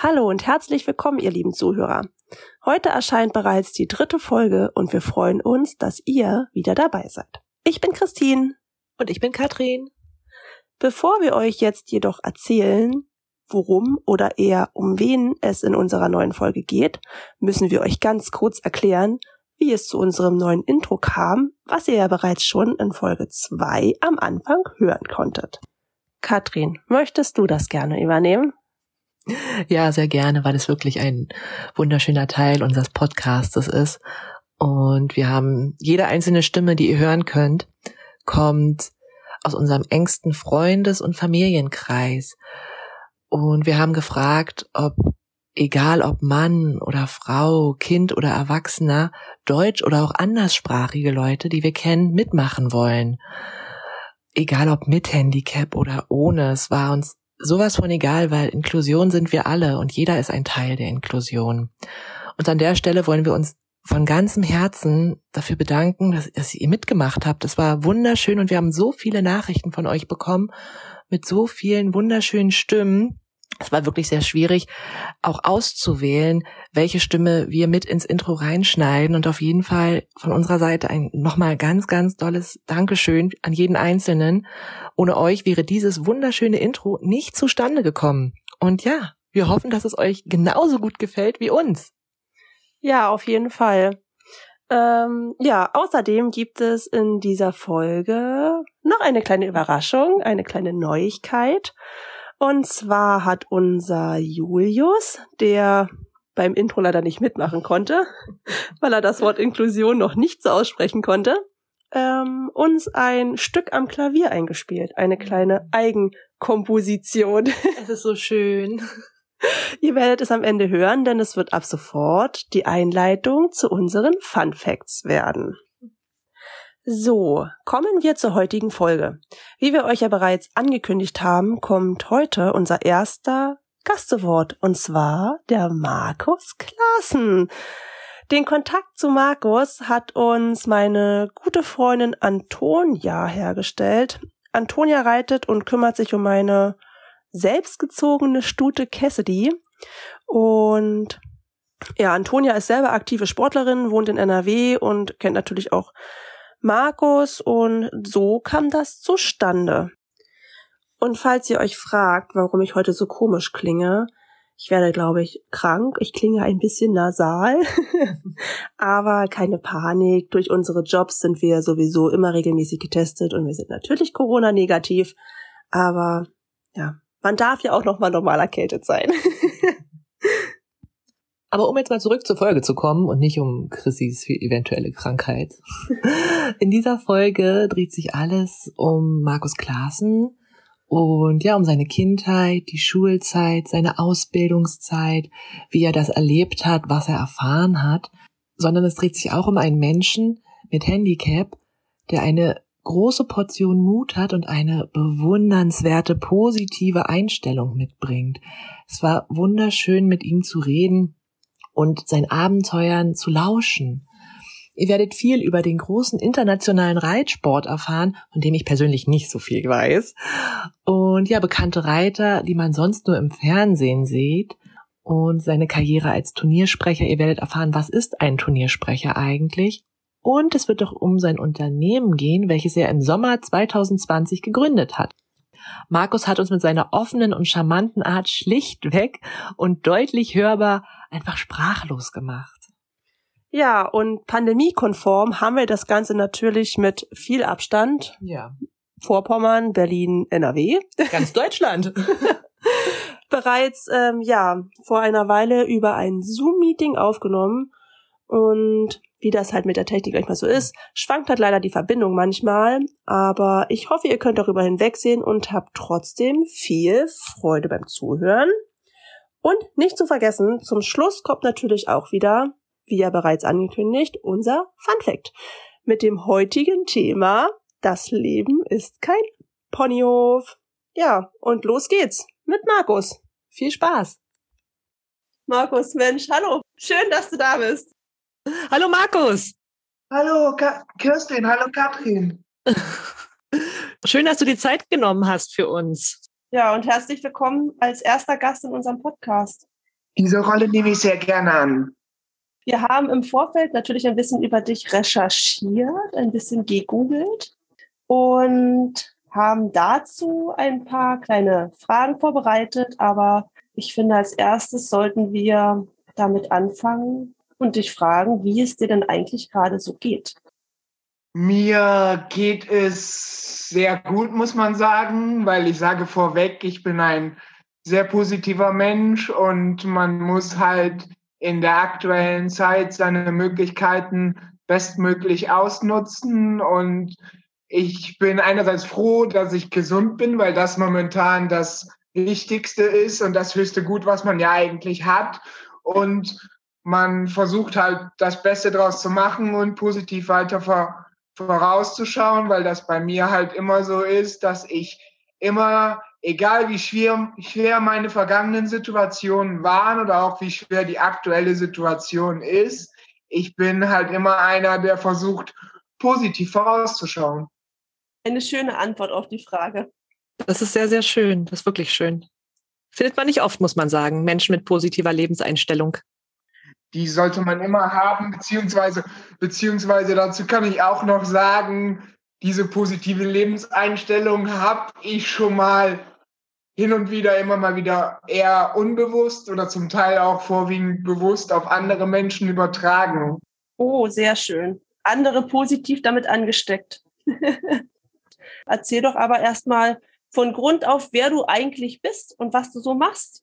Hallo und herzlich willkommen, ihr lieben Zuhörer. Heute erscheint bereits die dritte Folge und wir freuen uns, dass ihr wieder dabei seid. Ich bin Christine. Und ich bin Katrin. Bevor wir euch jetzt jedoch erzählen, worum oder eher um wen es in unserer neuen Folge geht, müssen wir euch ganz kurz erklären, wie es zu unserem neuen Intro kam, was ihr ja bereits schon in Folge 2 am Anfang hören konntet. Katrin, möchtest du das gerne übernehmen? Ja, sehr gerne, weil es wirklich ein wunderschöner Teil unseres Podcastes ist. Und wir haben jede einzelne Stimme, die ihr hören könnt, kommt aus unserem engsten Freundes- und Familienkreis. Und wir haben gefragt, ob egal ob Mann oder Frau, Kind oder Erwachsener, Deutsch oder auch anderssprachige Leute, die wir kennen, mitmachen wollen. Egal ob mit Handicap oder ohne, es war uns sowas von egal, weil Inklusion sind wir alle und jeder ist ein Teil der Inklusion. Und an der Stelle wollen wir uns von ganzem Herzen dafür bedanken, dass, dass ihr mitgemacht habt. Es war wunderschön und wir haben so viele Nachrichten von euch bekommen mit so vielen wunderschönen Stimmen. Es war wirklich sehr schwierig, auch auszuwählen, welche Stimme wir mit ins Intro reinschneiden. Und auf jeden Fall von unserer Seite ein nochmal ganz, ganz tolles Dankeschön an jeden Einzelnen. Ohne euch wäre dieses wunderschöne Intro nicht zustande gekommen. Und ja, wir hoffen, dass es euch genauso gut gefällt wie uns. Ja, auf jeden Fall. Ähm, ja, außerdem gibt es in dieser Folge noch eine kleine Überraschung, eine kleine Neuigkeit. Und zwar hat unser Julius, der beim Intro leider nicht mitmachen konnte, weil er das Wort Inklusion noch nicht so aussprechen konnte, ähm, uns ein Stück am Klavier eingespielt. Eine kleine Eigenkomposition. Es ist so schön. Ihr werdet es am Ende hören, denn es wird ab sofort die Einleitung zu unseren Fun Facts werden. So, kommen wir zur heutigen Folge. Wie wir euch ja bereits angekündigt haben, kommt heute unser erster Gast zu Wort, und zwar der Markus Klaassen. Den Kontakt zu Markus hat uns meine gute Freundin Antonia hergestellt. Antonia reitet und kümmert sich um meine selbstgezogene Stute Cassidy. Und ja, Antonia ist selber aktive Sportlerin, wohnt in NRW und kennt natürlich auch Markus und so kam das zustande. Und falls ihr euch fragt, warum ich heute so komisch klinge, ich werde, glaube ich, krank. Ich klinge ein bisschen nasal. Aber keine Panik. Durch unsere Jobs sind wir sowieso immer regelmäßig getestet und wir sind natürlich Corona-negativ. Aber ja, man darf ja auch noch mal normal erkältet sein. Aber um jetzt mal zurück zur Folge zu kommen und nicht um Chrissys eventuelle Krankheit. In dieser Folge dreht sich alles um Markus Klaassen und ja, um seine Kindheit, die Schulzeit, seine Ausbildungszeit, wie er das erlebt hat, was er erfahren hat, sondern es dreht sich auch um einen Menschen mit Handicap, der eine große Portion Mut hat und eine bewundernswerte positive Einstellung mitbringt. Es war wunderschön mit ihm zu reden und seinen Abenteuern zu lauschen. Ihr werdet viel über den großen internationalen Reitsport erfahren, von dem ich persönlich nicht so viel weiß. Und ja, bekannte Reiter, die man sonst nur im Fernsehen sieht. Und seine Karriere als Turniersprecher. Ihr werdet erfahren, was ist ein Turniersprecher eigentlich? Und es wird doch um sein Unternehmen gehen, welches er im Sommer 2020 gegründet hat. Markus hat uns mit seiner offenen und charmanten Art schlichtweg und deutlich hörbar einfach sprachlos gemacht. Ja, und pandemiekonform haben wir das Ganze natürlich mit viel Abstand. Ja. Vorpommern, Berlin, NRW. Ganz Deutschland. Bereits, ähm, ja, vor einer Weile über ein Zoom-Meeting aufgenommen. Und wie das halt mit der Technik manchmal so ist, schwankt halt leider die Verbindung manchmal, aber ich hoffe, ihr könnt darüber hinwegsehen und habt trotzdem viel Freude beim Zuhören. Und nicht zu vergessen, zum Schluss kommt natürlich auch wieder, wie ja bereits angekündigt, unser Fun Fact mit dem heutigen Thema Das Leben ist kein Ponyhof. Ja, und los geht's mit Markus. Viel Spaß. Markus, Mensch, hallo. Schön, dass du da bist. Hallo Markus. Hallo Ka Kirstin, hallo Katrin. Schön, dass du die Zeit genommen hast für uns. Ja, und herzlich willkommen als erster Gast in unserem Podcast. Diese Rolle nehme ich sehr gerne an. Wir haben im Vorfeld natürlich ein bisschen über dich recherchiert, ein bisschen gegoogelt und haben dazu ein paar kleine Fragen vorbereitet. Aber ich finde, als erstes sollten wir damit anfangen und dich fragen, wie es dir denn eigentlich gerade so geht. Mir geht es sehr gut, muss man sagen, weil ich sage vorweg, ich bin ein sehr positiver Mensch und man muss halt in der aktuellen Zeit seine Möglichkeiten bestmöglich ausnutzen und ich bin einerseits froh, dass ich gesund bin, weil das momentan das Wichtigste ist und das höchste Gut, was man ja eigentlich hat. Und man versucht halt das Beste daraus zu machen und positiv weiter vorauszuschauen, weil das bei mir halt immer so ist, dass ich immer, egal wie schwer, schwer meine vergangenen Situationen waren oder auch wie schwer die aktuelle Situation ist, ich bin halt immer einer, der versucht, positiv vorauszuschauen. Eine schöne Antwort auf die Frage. Das ist sehr, sehr schön. Das ist wirklich schön. Findet man nicht oft, muss man sagen, Menschen mit positiver Lebenseinstellung. Die sollte man immer haben, beziehungsweise, beziehungsweise dazu kann ich auch noch sagen, diese positive Lebenseinstellung habe ich schon mal hin und wieder immer mal wieder eher unbewusst oder zum Teil auch vorwiegend bewusst auf andere Menschen übertragen. Oh, sehr schön. Andere positiv damit angesteckt. Erzähl doch aber erstmal von Grund auf, wer du eigentlich bist und was du so machst.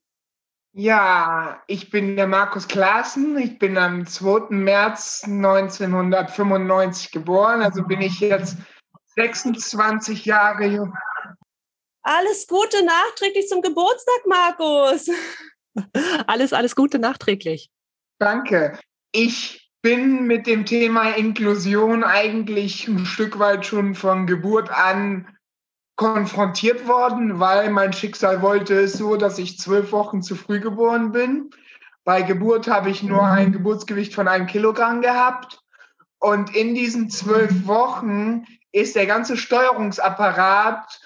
Ja, ich bin der Markus Klaassen. Ich bin am 2. März 1995 geboren, also bin ich jetzt 26 Jahre jung. Alles Gute nachträglich zum Geburtstag, Markus. Alles, alles Gute nachträglich. Danke. Ich bin mit dem Thema Inklusion eigentlich ein Stück weit schon von Geburt an konfrontiert worden, weil mein Schicksal wollte es so, dass ich zwölf Wochen zu früh geboren bin. Bei Geburt habe ich nur ein Geburtsgewicht von einem Kilogramm gehabt. Und in diesen zwölf Wochen ist der ganze Steuerungsapparat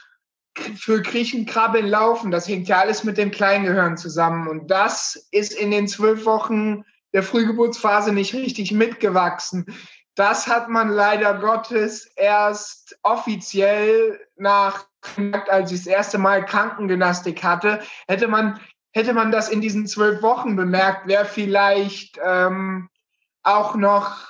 für Kriechen, Krabbeln, Laufen, das hängt ja alles mit dem Kleingehirn zusammen. Und das ist in den zwölf Wochen der Frühgeburtsphase nicht richtig mitgewachsen. Das hat man leider Gottes erst offiziell nach, als ich das erste Mal Krankengymnastik hatte, hätte man, hätte man das in diesen zwölf Wochen bemerkt, wäre vielleicht ähm, auch noch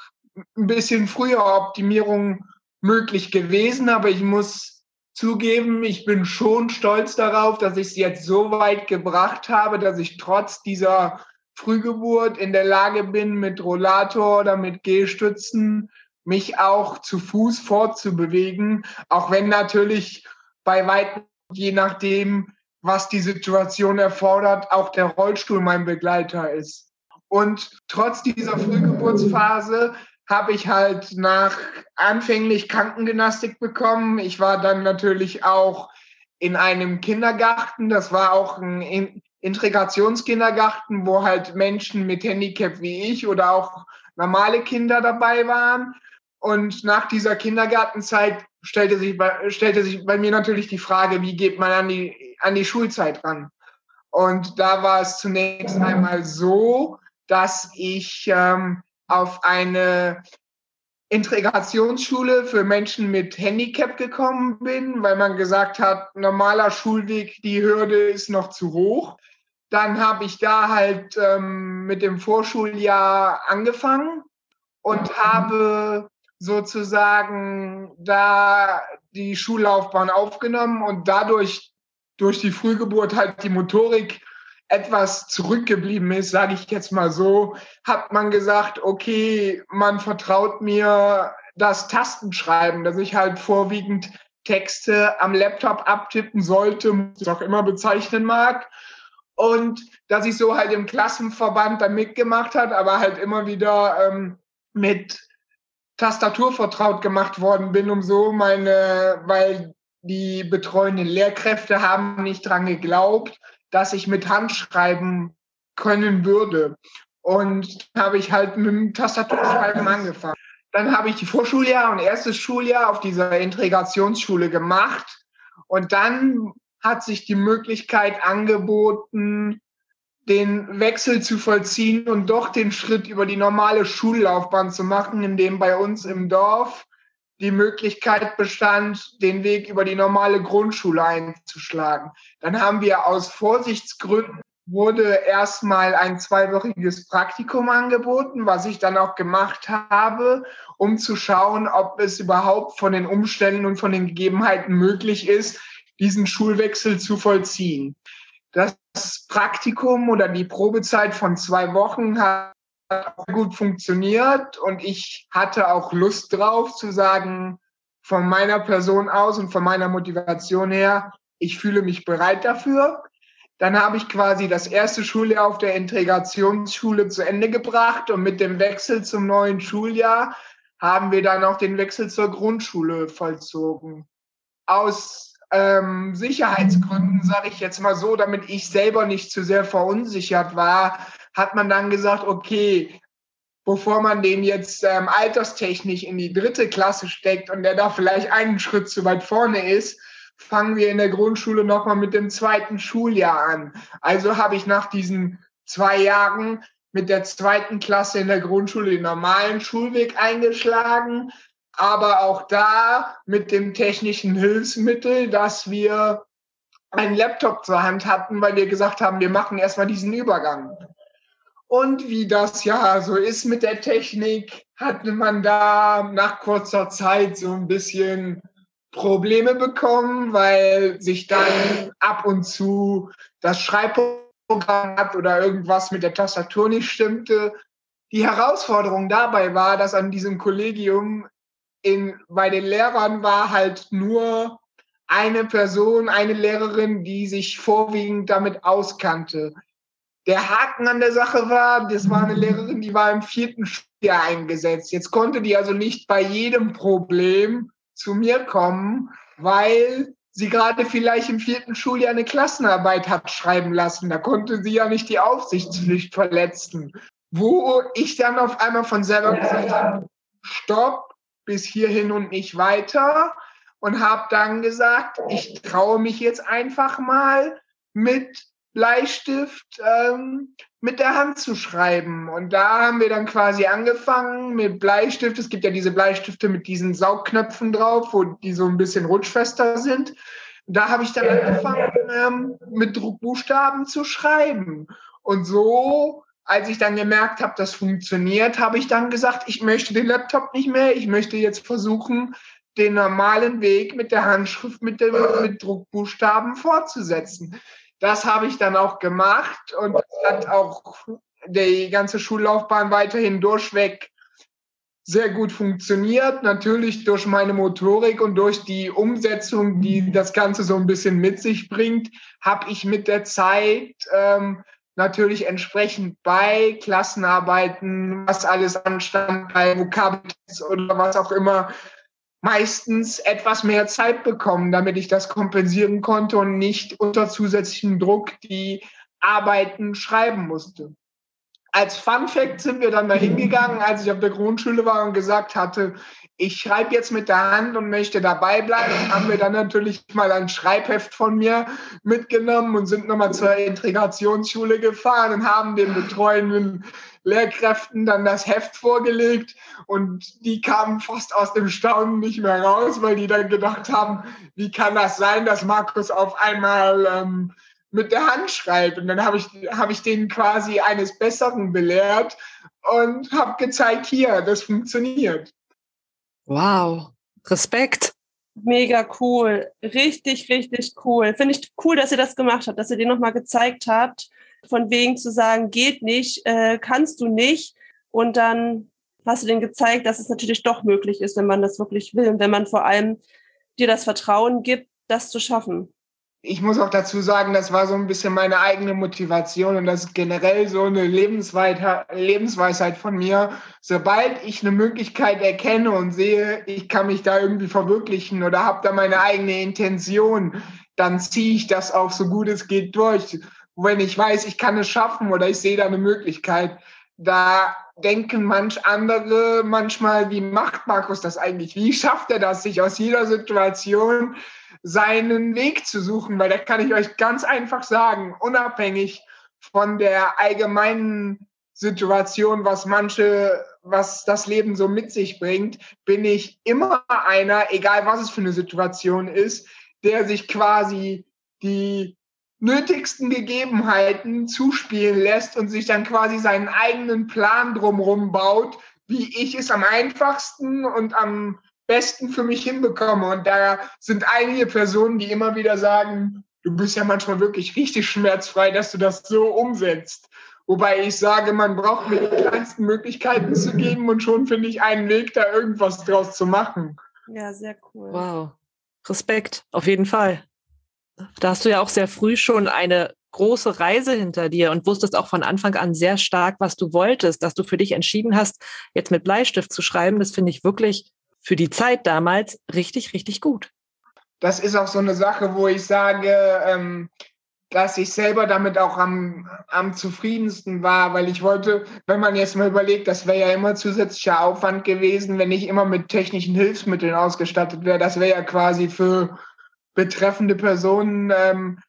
ein bisschen früher Optimierung möglich gewesen. Aber ich muss zugeben, ich bin schon stolz darauf, dass ich es jetzt so weit gebracht habe, dass ich trotz dieser Frühgeburt in der Lage bin, mit Rollator oder mit Gehstützen mich auch zu Fuß fortzubewegen, auch wenn natürlich bei weitem, je nachdem, was die Situation erfordert, auch der Rollstuhl mein Begleiter ist. Und trotz dieser Frühgeburtsphase habe ich halt nach anfänglich Krankengymnastik bekommen. Ich war dann natürlich auch in einem Kindergarten. Das war auch ein Integrationskindergarten, wo halt Menschen mit Handicap wie ich oder auch normale Kinder dabei waren. Und nach dieser Kindergartenzeit stellte sich bei, stellte sich bei mir natürlich die Frage, wie geht man an die, an die Schulzeit ran? Und da war es zunächst einmal so, dass ich ähm, auf eine Integrationsschule für Menschen mit Handicap gekommen bin, weil man gesagt hat, normaler Schulweg, die Hürde ist noch zu hoch. Dann habe ich da halt ähm, mit dem Vorschuljahr angefangen und habe sozusagen da die Schullaufbahn aufgenommen und dadurch durch die Frühgeburt halt die Motorik etwas zurückgeblieben ist, sage ich jetzt mal so, hat man gesagt, okay, man vertraut mir das Tastenschreiben, dass ich halt vorwiegend Texte am Laptop abtippen sollte, was auch immer bezeichnen mag. Und dass ich so halt im Klassenverband da mitgemacht hat, aber halt immer wieder ähm, mit Tastatur vertraut gemacht worden bin, um so meine, weil die betreuenden Lehrkräfte haben nicht dran geglaubt, dass ich mit Hand schreiben können würde. Und habe ich halt mit dem Tastaturschreiben angefangen. Dann habe ich die Vorschuljahr und erstes Schuljahr auf dieser Integrationsschule gemacht. Und dann hat sich die Möglichkeit angeboten, den Wechsel zu vollziehen und doch den Schritt über die normale Schullaufbahn zu machen, indem bei uns im Dorf die Möglichkeit bestand, den Weg über die normale Grundschule einzuschlagen. Dann haben wir aus Vorsichtsgründen wurde erstmal ein zweiwöchiges Praktikum angeboten, was ich dann auch gemacht habe, um zu schauen, ob es überhaupt von den Umständen und von den Gegebenheiten möglich ist, diesen Schulwechsel zu vollziehen. Das Praktikum oder die Probezeit von zwei Wochen hat gut funktioniert und ich hatte auch Lust drauf zu sagen, von meiner Person aus und von meiner Motivation her, ich fühle mich bereit dafür. Dann habe ich quasi das erste Schuljahr auf der Integrationsschule zu Ende gebracht und mit dem Wechsel zum neuen Schuljahr haben wir dann auch den Wechsel zur Grundschule vollzogen. Aus ähm, Sicherheitsgründen, sage ich jetzt mal so, damit ich selber nicht zu sehr verunsichert war, hat man dann gesagt, okay, bevor man den jetzt ähm, alterstechnisch in die dritte Klasse steckt und der da vielleicht einen Schritt zu weit vorne ist, fangen wir in der Grundschule nochmal mit dem zweiten Schuljahr an. Also habe ich nach diesen zwei Jahren mit der zweiten Klasse in der Grundschule den normalen Schulweg eingeschlagen, aber auch da mit dem technischen Hilfsmittel, dass wir einen Laptop zur Hand hatten, weil wir gesagt haben, wir machen erstmal diesen Übergang. Und wie das ja so ist mit der Technik, hatte man da nach kurzer Zeit so ein bisschen Probleme bekommen, weil sich dann ab und zu das Schreibprogramm hat oder irgendwas mit der Tastatur nicht stimmte. Die Herausforderung dabei war, dass an diesem Kollegium in, bei den Lehrern war halt nur eine Person, eine Lehrerin, die sich vorwiegend damit auskannte. Der Haken an der Sache war, das war eine Lehrerin, die war im vierten Schuljahr eingesetzt. Jetzt konnte die also nicht bei jedem Problem zu mir kommen, weil sie gerade vielleicht im vierten Schuljahr eine Klassenarbeit hat schreiben lassen. Da konnte sie ja nicht die Aufsichtspflicht verletzen. Wo ich dann auf einmal von selber gesagt habe, stopp, bis hierhin und nicht weiter und habe dann gesagt, ich traue mich jetzt einfach mal mit Bleistift ähm, mit der Hand zu schreiben. Und da haben wir dann quasi angefangen mit Bleistift. Es gibt ja diese Bleistifte mit diesen Saugknöpfen drauf, wo die so ein bisschen rutschfester sind. Da habe ich dann angefangen, ähm, mit Druckbuchstaben zu schreiben. Und so als ich dann gemerkt habe, das funktioniert, habe ich dann gesagt, ich möchte den Laptop nicht mehr. Ich möchte jetzt versuchen, den normalen Weg mit der Handschrift, mit, dem, mit Druckbuchstaben fortzusetzen. Das habe ich dann auch gemacht und hat auch die ganze Schullaufbahn weiterhin durchweg sehr gut funktioniert. Natürlich durch meine Motorik und durch die Umsetzung, die das Ganze so ein bisschen mit sich bringt, habe ich mit der Zeit ähm, natürlich entsprechend bei Klassenarbeiten, was alles anstand, bei Vokabeltests oder was auch immer, meistens etwas mehr Zeit bekommen, damit ich das kompensieren konnte und nicht unter zusätzlichem Druck die Arbeiten schreiben musste. Als Fun Fact sind wir dann dahin gegangen, als ich auf der Grundschule war und gesagt hatte, ich schreibe jetzt mit der Hand und möchte dabei bleiben, haben wir dann natürlich mal ein Schreibheft von mir mitgenommen und sind nochmal zur Integrationsschule gefahren und haben den betreuenden Lehrkräften dann das Heft vorgelegt und die kamen fast aus dem Staunen nicht mehr raus, weil die dann gedacht haben, wie kann das sein, dass Markus auf einmal ähm, mit der Hand schreibt. Und dann habe ich, hab ich den quasi eines Besseren belehrt und habe gezeigt, hier, das funktioniert. Wow, Respekt. Mega cool. Richtig, richtig cool. Finde ich cool, dass ihr das gemacht habt, dass ihr den nochmal gezeigt habt, von wegen zu sagen, geht nicht, äh, kannst du nicht. Und dann hast du denen gezeigt, dass es natürlich doch möglich ist, wenn man das wirklich will und wenn man vor allem dir das Vertrauen gibt, das zu schaffen. Ich muss auch dazu sagen, das war so ein bisschen meine eigene Motivation und das ist generell so eine Lebensweisheit von mir. Sobald ich eine Möglichkeit erkenne und sehe, ich kann mich da irgendwie verwirklichen oder habe da meine eigene Intention, dann ziehe ich das auch so gut es geht durch. Wenn ich weiß, ich kann es schaffen oder ich sehe da eine Möglichkeit, da denken manch andere manchmal, wie macht Markus das eigentlich? Wie schafft er das, sich aus jeder Situation seinen Weg zu suchen? Weil da kann ich euch ganz einfach sagen, unabhängig von der allgemeinen Situation, was manche, was das Leben so mit sich bringt, bin ich immer einer, egal was es für eine Situation ist, der sich quasi die nötigsten Gegebenheiten zuspielen lässt und sich dann quasi seinen eigenen Plan drumherum baut, wie ich es am einfachsten und am besten für mich hinbekomme. Und da sind einige Personen, die immer wieder sagen, du bist ja manchmal wirklich richtig schmerzfrei, dass du das so umsetzt. Wobei ich sage, man braucht mir die kleinsten Möglichkeiten zu geben und schon finde ich einen Weg, da irgendwas draus zu machen. Ja, sehr cool. Wow. Respekt, auf jeden Fall. Da hast du ja auch sehr früh schon eine große Reise hinter dir und wusstest auch von Anfang an sehr stark, was du wolltest, dass du für dich entschieden hast, jetzt mit Bleistift zu schreiben. Das finde ich wirklich für die Zeit damals richtig, richtig gut. Das ist auch so eine Sache, wo ich sage, ähm, dass ich selber damit auch am, am zufriedensten war, weil ich wollte, wenn man jetzt mal überlegt, das wäre ja immer zusätzlicher Aufwand gewesen, wenn ich immer mit technischen Hilfsmitteln ausgestattet wäre. Das wäre ja quasi für betreffende Personen ähm,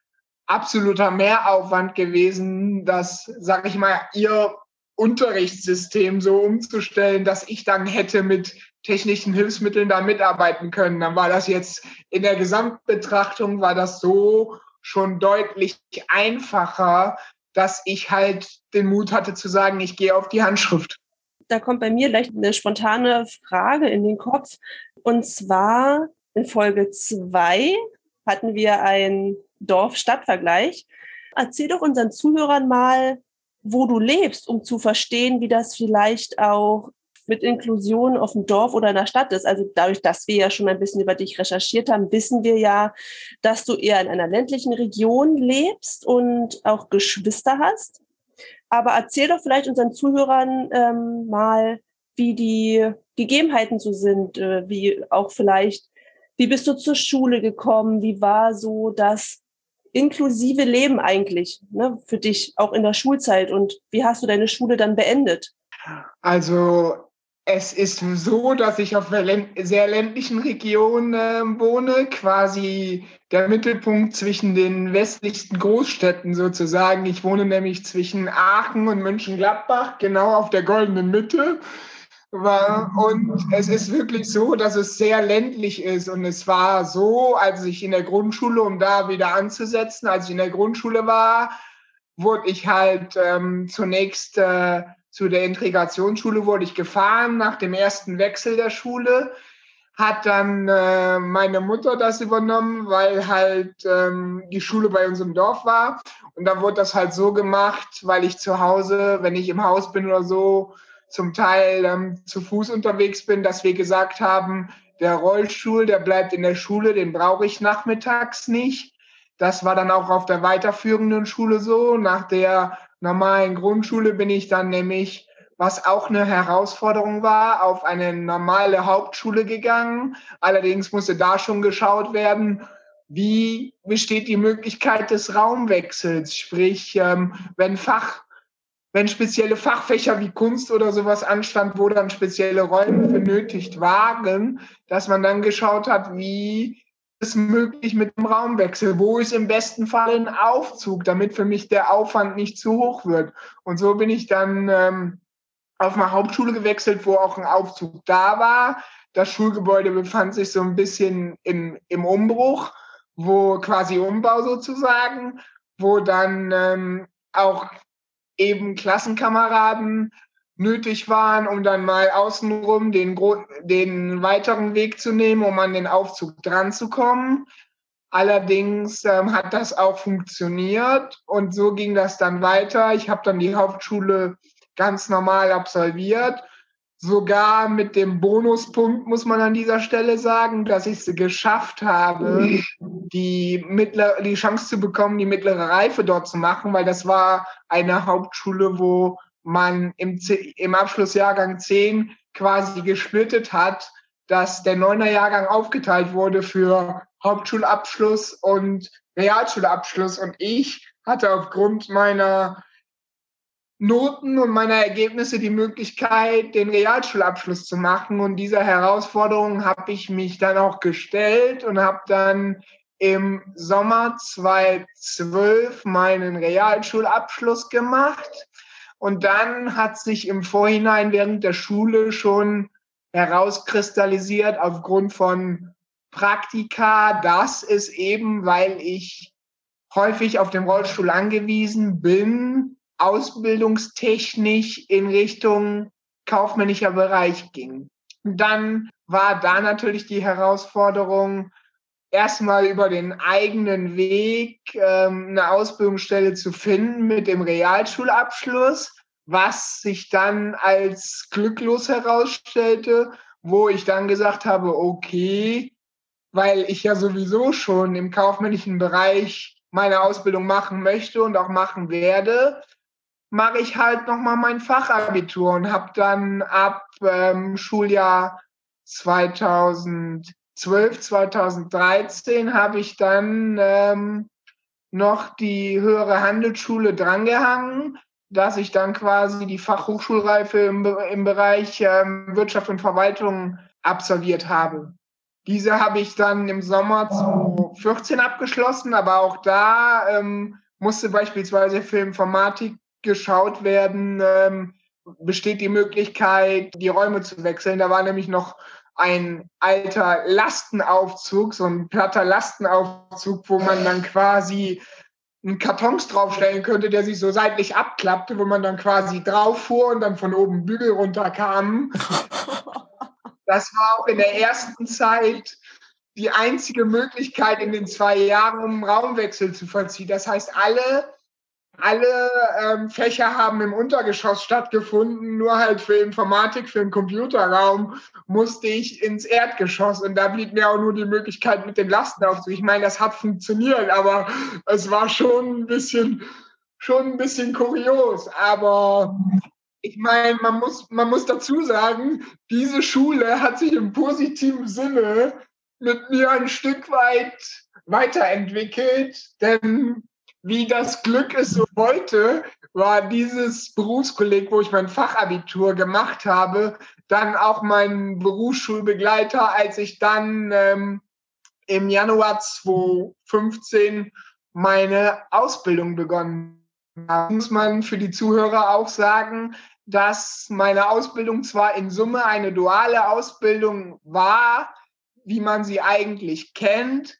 absoluter Mehraufwand gewesen, das, sag ich mal, ihr Unterrichtssystem so umzustellen, dass ich dann hätte mit technischen Hilfsmitteln da mitarbeiten können. Dann war das jetzt in der Gesamtbetrachtung war das so schon deutlich einfacher, dass ich halt den Mut hatte zu sagen, ich gehe auf die Handschrift. Da kommt bei mir gleich eine spontane Frage in den Kopf. Und zwar in Folge zwei hatten wir einen Dorf-Stadt-Vergleich. Erzähl doch unseren Zuhörern mal, wo du lebst, um zu verstehen, wie das vielleicht auch mit Inklusion auf dem Dorf oder in der Stadt ist. Also dadurch, dass wir ja schon ein bisschen über dich recherchiert haben, wissen wir ja, dass du eher in einer ländlichen Region lebst und auch Geschwister hast. Aber erzähl doch vielleicht unseren Zuhörern ähm, mal, wie die Gegebenheiten so sind, äh, wie auch vielleicht wie bist du zur Schule gekommen? Wie war so das inklusive Leben eigentlich ne, für dich, auch in der Schulzeit? Und wie hast du deine Schule dann beendet? Also es ist so, dass ich auf einer sehr ländlichen Region äh, wohne, quasi der Mittelpunkt zwischen den westlichsten Großstädten sozusagen. Ich wohne nämlich zwischen Aachen und Mönchengladbach, genau auf der goldenen Mitte. Und es ist wirklich so, dass es sehr ländlich ist. Und es war so, als ich in der Grundschule, um da wieder anzusetzen, als ich in der Grundschule war, wurde ich halt ähm, zunächst äh, zu der Integrationsschule wurde ich gefahren nach dem ersten Wechsel der Schule. Hat dann äh, meine Mutter das übernommen, weil halt ähm, die Schule bei uns im Dorf war. Und dann wurde das halt so gemacht, weil ich zu Hause, wenn ich im Haus bin oder so, zum Teil ähm, zu Fuß unterwegs bin, dass wir gesagt haben, der Rollstuhl, der bleibt in der Schule, den brauche ich nachmittags nicht. Das war dann auch auf der weiterführenden Schule so. Nach der normalen Grundschule bin ich dann nämlich, was auch eine Herausforderung war, auf eine normale Hauptschule gegangen. Allerdings musste da schon geschaut werden, wie besteht die Möglichkeit des Raumwechsels, sprich, ähm, wenn Fach wenn spezielle Fachfächer wie Kunst oder sowas anstand, wo dann spezielle Räume benötigt waren, dass man dann geschaut hat, wie ist möglich mit dem Raumwechsel? Wo ist im besten Fall ein Aufzug, damit für mich der Aufwand nicht zu hoch wird? Und so bin ich dann ähm, auf eine Hauptschule gewechselt, wo auch ein Aufzug da war. Das Schulgebäude befand sich so ein bisschen im, im Umbruch, wo quasi Umbau sozusagen, wo dann ähm, auch eben Klassenkameraden nötig waren, um dann mal außenrum den, den weiteren Weg zu nehmen, um an den Aufzug dran zu kommen. Allerdings ähm, hat das auch funktioniert und so ging das dann weiter. Ich habe dann die Hauptschule ganz normal absolviert. Sogar mit dem Bonuspunkt muss man an dieser Stelle sagen, dass ich es geschafft habe, die, mittler, die Chance zu bekommen, die mittlere Reife dort zu machen, weil das war eine Hauptschule, wo man im, im Abschlussjahrgang 10 quasi gesplittet hat, dass der neuner Jahrgang aufgeteilt wurde für Hauptschulabschluss und Realschulabschluss. Und ich hatte aufgrund meiner Noten und meiner Ergebnisse die Möglichkeit, den Realschulabschluss zu machen. Und dieser Herausforderung habe ich mich dann auch gestellt und habe dann im Sommer 2012 meinen Realschulabschluss gemacht. Und dann hat sich im Vorhinein während der Schule schon herauskristallisiert aufgrund von Praktika, dass es eben, weil ich häufig auf den Rollstuhl angewiesen bin, ausbildungstechnisch in Richtung kaufmännischer Bereich ging. Und dann war da natürlich die Herausforderung, erstmal über den eigenen Weg ähm, eine Ausbildungsstelle zu finden mit dem Realschulabschluss, was sich dann als glücklos herausstellte, wo ich dann gesagt habe, okay, weil ich ja sowieso schon im kaufmännischen Bereich meine Ausbildung machen möchte und auch machen werde, mache ich halt nochmal mein Fachabitur und habe dann ab ähm, Schuljahr 2012, 2013 habe ich dann ähm, noch die höhere Handelsschule drangehangen, dass ich dann quasi die Fachhochschulreife im, im Bereich ähm, Wirtschaft und Verwaltung absolviert habe. Diese habe ich dann im Sommer 2014 abgeschlossen, aber auch da ähm, musste beispielsweise für Informatik geschaut werden, ähm, besteht die Möglichkeit, die Räume zu wechseln. Da war nämlich noch ein alter Lastenaufzug, so ein platter Lastenaufzug, wo man dann quasi einen Kartons draufstellen könnte, der sich so seitlich abklappte, wo man dann quasi drauf fuhr und dann von oben Bügel runterkam. Das war auch in der ersten Zeit die einzige Möglichkeit in den zwei Jahren, um einen Raumwechsel zu vollziehen. Das heißt, alle alle ähm, Fächer haben im Untergeschoss stattgefunden, nur halt für Informatik, für den Computerraum musste ich ins Erdgeschoss und da blieb mir auch nur die Möglichkeit mit dem Lastenaufzug. Ich meine, das hat funktioniert, aber es war schon ein bisschen, schon ein bisschen kurios. Aber ich meine, man muss, man muss dazu sagen, diese Schule hat sich im positiven Sinne mit mir ein Stück weit weiterentwickelt, denn wie das Glück es so wollte, war dieses Berufskolleg, wo ich mein Fachabitur gemacht habe, dann auch mein Berufsschulbegleiter, als ich dann ähm, im Januar 2015 meine Ausbildung begonnen habe. Muss man für die Zuhörer auch sagen, dass meine Ausbildung zwar in Summe eine duale Ausbildung war, wie man sie eigentlich kennt,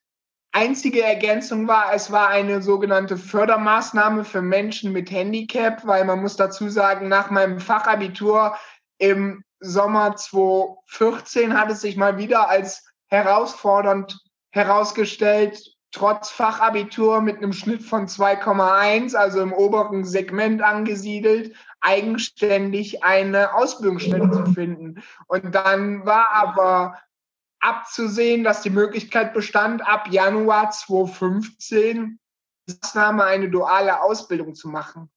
Einzige Ergänzung war, es war eine sogenannte Fördermaßnahme für Menschen mit Handicap, weil man muss dazu sagen, nach meinem Fachabitur im Sommer 2014 hat es sich mal wieder als herausfordernd herausgestellt, trotz Fachabitur mit einem Schnitt von 2,1, also im oberen Segment angesiedelt, eigenständig eine Ausbildungsstelle zu finden. Und dann war aber abzusehen, dass die Möglichkeit bestand, ab Januar 2015 Maßnahme eine duale Ausbildung zu machen.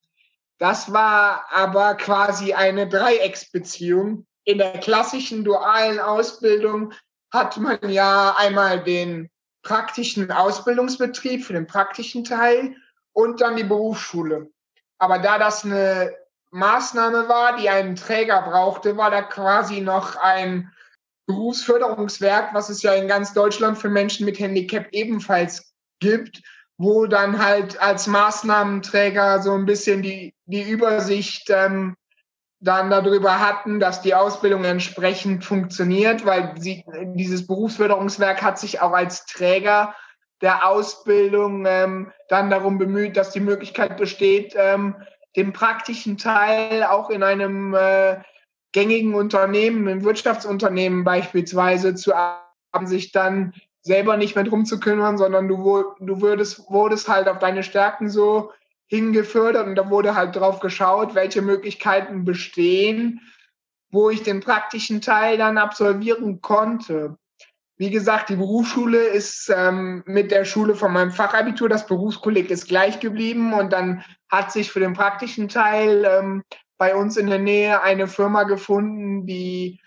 Das war aber quasi eine Dreiecksbeziehung. In der klassischen dualen Ausbildung hat man ja einmal den praktischen Ausbildungsbetrieb für den praktischen Teil und dann die Berufsschule. Aber da das eine Maßnahme war, die einen Träger brauchte, war da quasi noch ein Berufsförderungswerk, was es ja in ganz Deutschland für Menschen mit Handicap ebenfalls gibt, wo dann halt als Maßnahmenträger so ein bisschen die, die Übersicht ähm, dann darüber hatten, dass die Ausbildung entsprechend funktioniert, weil sie, dieses Berufsförderungswerk hat sich auch als Träger der Ausbildung ähm, dann darum bemüht, dass die Möglichkeit besteht, ähm, den praktischen Teil auch in einem äh, gängigen Unternehmen, im Wirtschaftsunternehmen beispielsweise, zu haben sich dann selber nicht mehr drum zu kümmern, sondern du, du würdest, wurdest halt auf deine Stärken so hingefördert und da wurde halt drauf geschaut, welche Möglichkeiten bestehen, wo ich den praktischen Teil dann absolvieren konnte. Wie gesagt, die Berufsschule ist ähm, mit der Schule von meinem Fachabitur, das Berufskolleg ist gleich geblieben und dann hat sich für den praktischen Teil ähm, bei uns in der Nähe eine Firma gefunden, die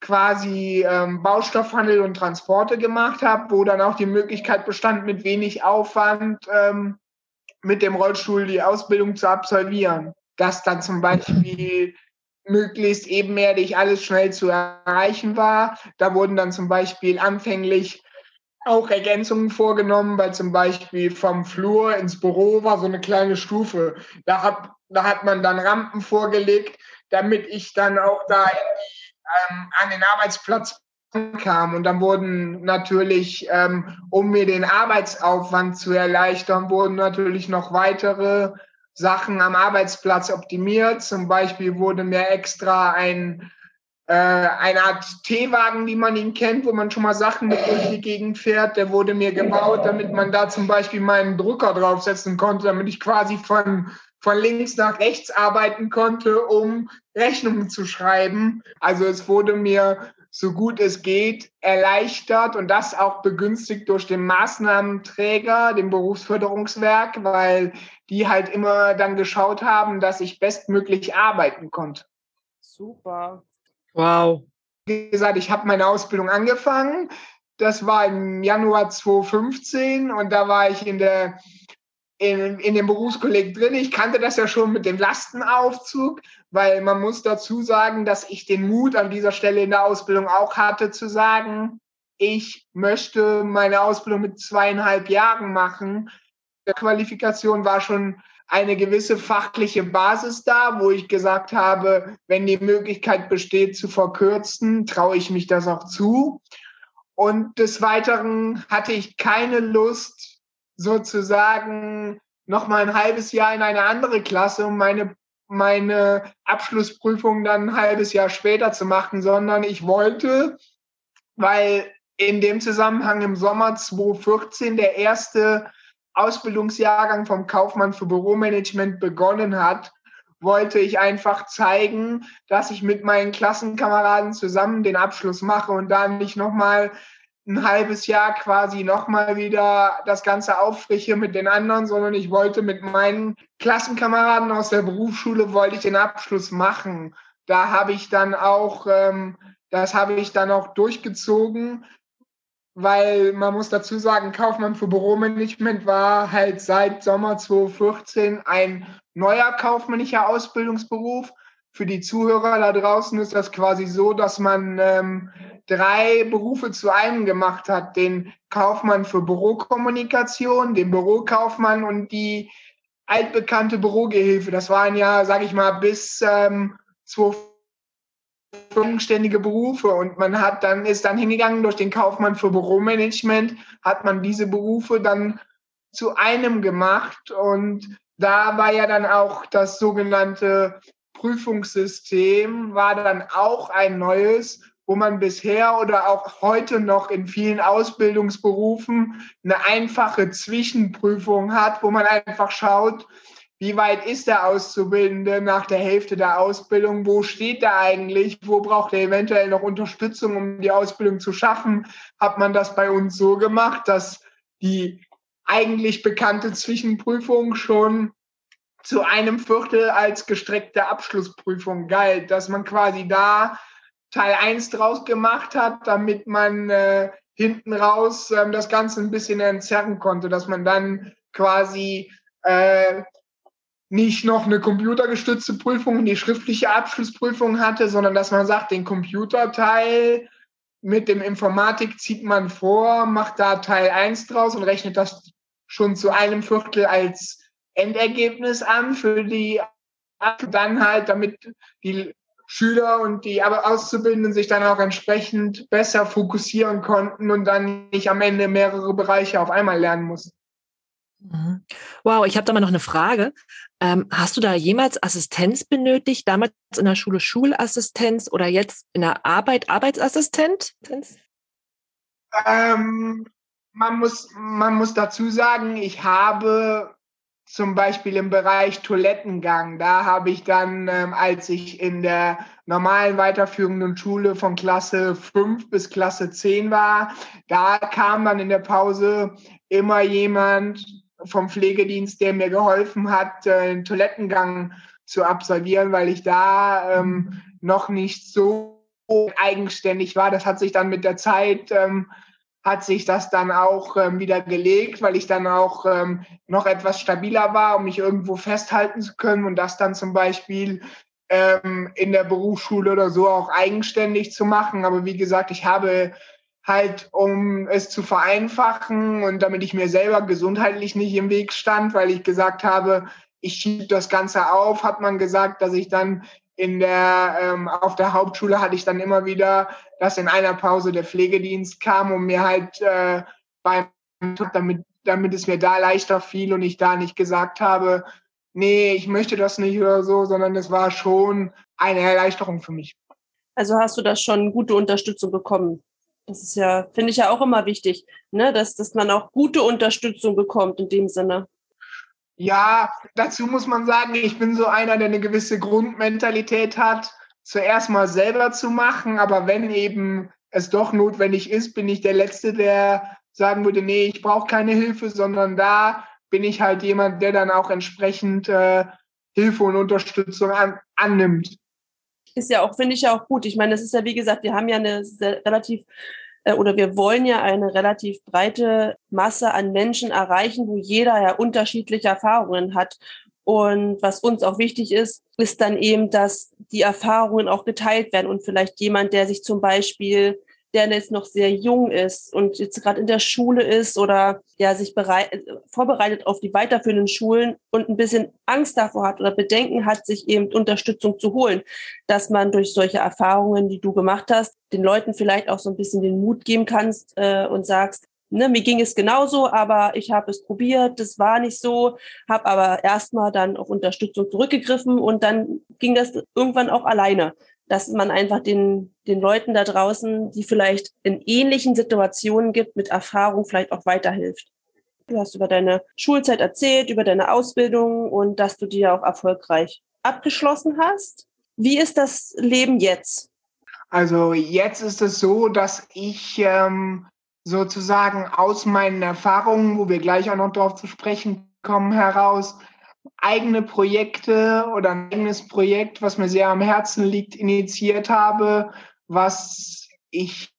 quasi ähm, Baustoffhandel und Transporte gemacht hat, wo dann auch die Möglichkeit bestand, mit wenig Aufwand ähm, mit dem Rollstuhl die Ausbildung zu absolvieren. Das dann zum Beispiel möglichst ebenerdig alles schnell zu erreichen war. Da wurden dann zum Beispiel anfänglich auch Ergänzungen vorgenommen, weil zum Beispiel vom Flur ins Büro war so eine kleine Stufe. Da hat, da hat man dann Rampen vorgelegt, damit ich dann auch da ähm, an den Arbeitsplatz kam. Und dann wurden natürlich, ähm, um mir den Arbeitsaufwand zu erleichtern, wurden natürlich noch weitere Sachen am Arbeitsplatz optimiert. Zum Beispiel wurde mir extra ein äh, eine Art T-Wagen, wie man ihn kennt, wo man schon mal Sachen mit durch die Gegend fährt. Der wurde mir gebaut, damit man da zum Beispiel meinen Drucker draufsetzen konnte, damit ich quasi von von links nach rechts arbeiten konnte, um Rechnungen zu schreiben. Also es wurde mir so gut es geht erleichtert und das auch begünstigt durch den Maßnahmenträger, dem Berufsförderungswerk, weil die halt immer dann geschaut haben, dass ich bestmöglich arbeiten konnte. Super. Wow. Wie gesagt, ich habe meine Ausbildung angefangen. Das war im Januar 2015 und da war ich in der in, in dem Berufskolleg drin. Ich kannte das ja schon mit dem Lastenaufzug, weil man muss dazu sagen, dass ich den Mut an dieser Stelle in der Ausbildung auch hatte zu sagen, ich möchte meine Ausbildung mit zweieinhalb Jahren machen. Der Qualifikation war schon eine gewisse fachliche Basis da, wo ich gesagt habe, wenn die Möglichkeit besteht zu verkürzen, traue ich mich das auch zu. Und des Weiteren hatte ich keine Lust, sozusagen noch mal ein halbes Jahr in eine andere Klasse, um meine, meine Abschlussprüfung dann ein halbes Jahr später zu machen, sondern ich wollte, weil in dem Zusammenhang im Sommer 2014 der erste Ausbildungsjahrgang vom Kaufmann für Büromanagement begonnen hat, wollte ich einfach zeigen, dass ich mit meinen Klassenkameraden zusammen den Abschluss mache und da nicht nochmal ein halbes Jahr quasi nochmal wieder das Ganze auffrische mit den anderen, sondern ich wollte mit meinen Klassenkameraden aus der Berufsschule, wollte ich den Abschluss machen. Da habe ich dann auch, ähm, das habe ich dann auch durchgezogen, weil man muss dazu sagen, Kaufmann für Büromanagement war halt seit Sommer 2014 ein neuer kaufmännischer Ausbildungsberuf. Für die Zuhörer da draußen ist das quasi so, dass man ähm, drei Berufe zu einem gemacht hat. Den Kaufmann für Bürokommunikation, den Bürokaufmann und die altbekannte Bürogehilfe. Das waren ja, sage ich mal, bis ähm, 2014 bodenständige Berufe. Und man hat dann ist dann hingegangen durch den Kaufmann für Büromanagement hat man diese Berufe dann zu einem gemacht. Und da war ja dann auch das sogenannte Prüfungssystem war dann auch ein neues, wo man bisher oder auch heute noch in vielen Ausbildungsberufen eine einfache Zwischenprüfung hat, wo man einfach schaut, wie weit ist der Auszubildende nach der Hälfte der Ausbildung? Wo steht er eigentlich? Wo braucht er eventuell noch Unterstützung, um die Ausbildung zu schaffen? Hat man das bei uns so gemacht, dass die eigentlich bekannte Zwischenprüfung schon zu einem Viertel als gestreckte Abschlussprüfung galt, dass man quasi da Teil 1 draus gemacht hat, damit man äh, hinten raus ähm, das Ganze ein bisschen entzerren konnte, dass man dann quasi äh, nicht noch eine computergestützte Prüfung, die schriftliche Abschlussprüfung hatte, sondern dass man sagt, den Computerteil mit dem Informatik zieht man vor, macht da Teil 1 draus und rechnet das schon zu einem Viertel als Endergebnis an für die dann halt, damit die Schüler und die Auszubildenden sich dann auch entsprechend besser fokussieren konnten und dann nicht am Ende mehrere Bereiche auf einmal lernen mussten. Mhm. Wow, ich habe da mal noch eine Frage. Ähm, hast du da jemals Assistenz benötigt? Damals in der Schule Schulassistenz oder jetzt in der Arbeit Arbeitsassistenz? Ähm, man muss, man muss dazu sagen, ich habe zum Beispiel im Bereich Toilettengang, da habe ich dann, ähm, als ich in der normalen weiterführenden Schule von Klasse 5 bis Klasse 10 war, da kam dann in der Pause immer jemand vom Pflegedienst, der mir geholfen hat, äh, den Toilettengang zu absolvieren, weil ich da ähm, noch nicht so eigenständig war. Das hat sich dann mit der Zeit ähm, hat sich das dann auch ähm, wieder gelegt, weil ich dann auch ähm, noch etwas stabiler war, um mich irgendwo festhalten zu können und das dann zum Beispiel ähm, in der Berufsschule oder so auch eigenständig zu machen. Aber wie gesagt, ich habe halt, um es zu vereinfachen und damit ich mir selber gesundheitlich nicht im Weg stand, weil ich gesagt habe, ich schiebe das Ganze auf, hat man gesagt, dass ich dann in der, ähm, auf der Hauptschule hatte ich dann immer wieder, dass in einer Pause der Pflegedienst kam und mir halt äh, beim, damit, damit es mir da leichter fiel und ich da nicht gesagt habe, nee, ich möchte das nicht oder so, sondern es war schon eine Erleichterung für mich. Also hast du da schon gute Unterstützung bekommen? Das ist ja, finde ich ja auch immer wichtig, ne, dass, dass man auch gute Unterstützung bekommt in dem Sinne. Ja, dazu muss man sagen, ich bin so einer, der eine gewisse Grundmentalität hat, zuerst mal selber zu machen, aber wenn eben es doch notwendig ist, bin ich der Letzte, der sagen würde, nee, ich brauche keine Hilfe, sondern da bin ich halt jemand, der dann auch entsprechend äh, Hilfe und Unterstützung an, annimmt. Ist ja auch, finde ich ja auch gut. Ich meine, das ist ja, wie gesagt, wir haben ja eine relativ oder wir wollen ja eine relativ breite Masse an Menschen erreichen, wo jeder ja unterschiedliche Erfahrungen hat. Und was uns auch wichtig ist, ist dann eben, dass die Erfahrungen auch geteilt werden und vielleicht jemand, der sich zum Beispiel der jetzt noch sehr jung ist und jetzt gerade in der Schule ist oder ja sich bereit, vorbereitet auf die weiterführenden Schulen und ein bisschen Angst davor hat oder Bedenken hat, sich eben Unterstützung zu holen, dass man durch solche Erfahrungen, die du gemacht hast, den Leuten vielleicht auch so ein bisschen den Mut geben kannst äh, und sagst, ne, mir ging es genauso, aber ich habe es probiert, das war nicht so, habe aber erstmal dann auf Unterstützung zurückgegriffen und dann ging das irgendwann auch alleine dass man einfach den, den Leuten da draußen, die vielleicht in ähnlichen Situationen gibt, mit Erfahrung vielleicht auch weiterhilft. Du hast über deine Schulzeit erzählt, über deine Ausbildung und dass du die auch erfolgreich abgeschlossen hast. Wie ist das Leben jetzt? Also jetzt ist es so, dass ich ähm, sozusagen aus meinen Erfahrungen, wo wir gleich auch noch darauf zu sprechen kommen, heraus eigene Projekte oder ein eigenes Projekt, was mir sehr am Herzen liegt, initiiert habe, was ich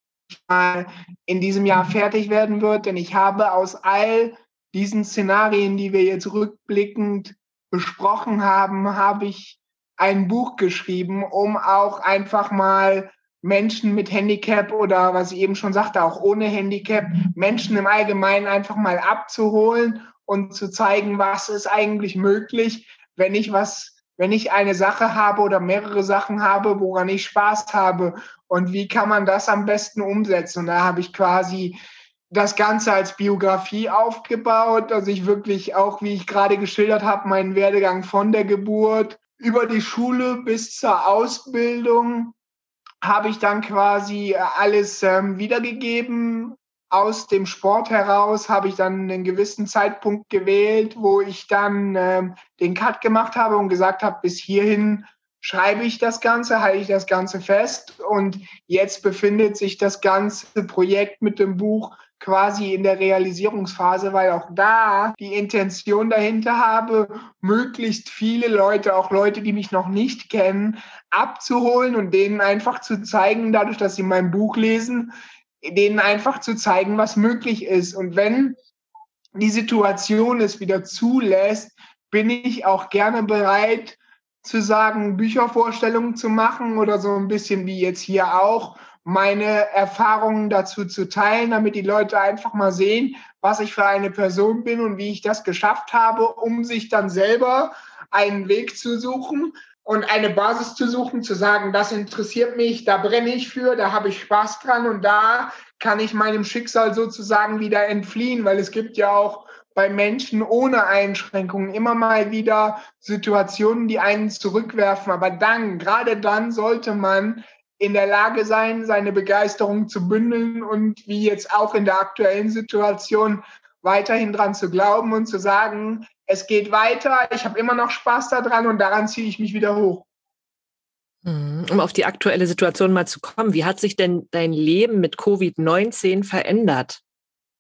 mal in diesem Jahr fertig werden wird. Denn ich habe aus all diesen Szenarien, die wir jetzt rückblickend besprochen haben, habe ich ein Buch geschrieben, um auch einfach mal Menschen mit Handicap oder was ich eben schon sagte, auch ohne Handicap, Menschen im Allgemeinen einfach mal abzuholen und zu zeigen, was ist eigentlich möglich, wenn ich was, wenn ich eine Sache habe oder mehrere Sachen habe, woran ich Spaß habe und wie kann man das am besten umsetzen. Und da habe ich quasi das Ganze als Biografie aufgebaut, dass ich wirklich auch, wie ich gerade geschildert habe, meinen Werdegang von der Geburt über die Schule bis zur Ausbildung habe ich dann quasi alles ähm, wiedergegeben, aus dem Sport heraus habe ich dann einen gewissen Zeitpunkt gewählt, wo ich dann ähm, den Cut gemacht habe und gesagt habe, bis hierhin schreibe ich das Ganze, halte ich das Ganze fest. Und jetzt befindet sich das ganze Projekt mit dem Buch quasi in der Realisierungsphase, weil auch da die Intention dahinter habe, möglichst viele Leute, auch Leute, die mich noch nicht kennen, abzuholen und denen einfach zu zeigen, dadurch, dass sie mein Buch lesen, denen einfach zu zeigen, was möglich ist. Und wenn die Situation es wieder zulässt, bin ich auch gerne bereit zu sagen, Büchervorstellungen zu machen oder so ein bisschen wie jetzt hier auch, meine Erfahrungen dazu zu teilen, damit die Leute einfach mal sehen, was ich für eine Person bin und wie ich das geschafft habe, um sich dann selber einen Weg zu suchen, und eine Basis zu suchen, zu sagen, das interessiert mich, da brenne ich für, da habe ich Spaß dran und da kann ich meinem Schicksal sozusagen wieder entfliehen, weil es gibt ja auch bei Menschen ohne Einschränkungen immer mal wieder Situationen, die einen zurückwerfen. Aber dann, gerade dann sollte man in der Lage sein, seine Begeisterung zu bündeln und wie jetzt auch in der aktuellen Situation weiterhin dran zu glauben und zu sagen, es geht weiter, ich habe immer noch Spaß daran und daran ziehe ich mich wieder hoch. Mhm. Um auf die aktuelle Situation mal zu kommen, wie hat sich denn dein Leben mit Covid-19 verändert?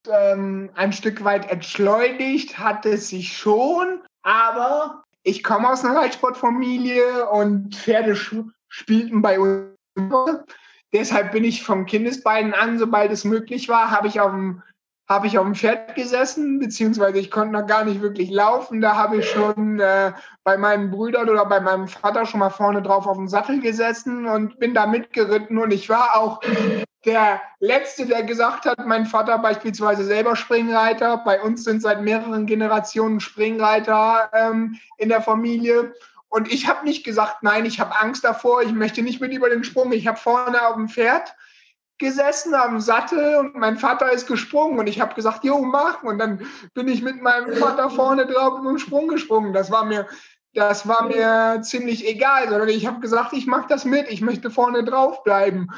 Ähm, ein Stück weit entschleunigt hat es sich schon, aber ich komme aus einer Reitsportfamilie und Pferde spielten bei uns. Deshalb bin ich vom Kindesbeinen an, sobald es möglich war, habe ich auf dem habe ich auf dem Pferd gesessen, beziehungsweise ich konnte noch gar nicht wirklich laufen. Da habe ich schon äh, bei meinen Brüdern oder bei meinem Vater schon mal vorne drauf auf dem Sattel gesessen und bin da mitgeritten. Und ich war auch der Letzte, der gesagt hat, mein Vater beispielsweise selber Springreiter. Bei uns sind seit mehreren Generationen Springreiter ähm, in der Familie. Und ich habe nicht gesagt, nein, ich habe Angst davor, ich möchte nicht mit über den Sprung. Ich habe vorne auf dem Pferd gesessen am Sattel und mein Vater ist gesprungen und ich habe gesagt, jo, mach. Und dann bin ich mit meinem Vater vorne drauf und Sprung gesprungen. Das war mir, das war mir ziemlich egal, sondern ich habe gesagt, ich mache das mit, ich möchte vorne drauf bleiben.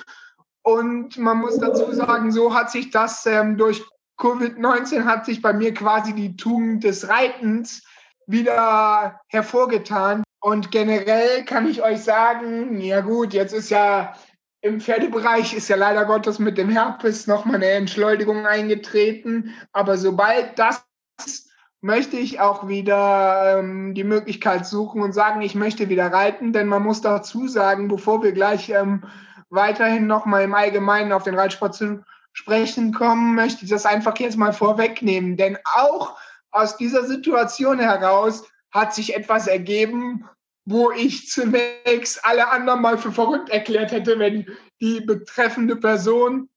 Und man muss dazu sagen, so hat sich das ähm, durch Covid-19 hat sich bei mir quasi die Tugend des Reitens wieder hervorgetan. Und generell kann ich euch sagen, ja gut, jetzt ist ja im Pferdebereich ist ja leider Gottes mit dem Herpes nochmal eine Entschleunigung eingetreten. Aber sobald das möchte ich auch wieder ähm, die Möglichkeit suchen und sagen, ich möchte wieder reiten, denn man muss dazu sagen, bevor wir gleich ähm, weiterhin nochmal im Allgemeinen auf den Reitsport zu sprechen kommen, möchte ich das einfach jetzt mal vorwegnehmen. Denn auch aus dieser Situation heraus hat sich etwas ergeben, wo ich zunächst alle anderen mal für verrückt erklärt hätte, wenn die betreffende Person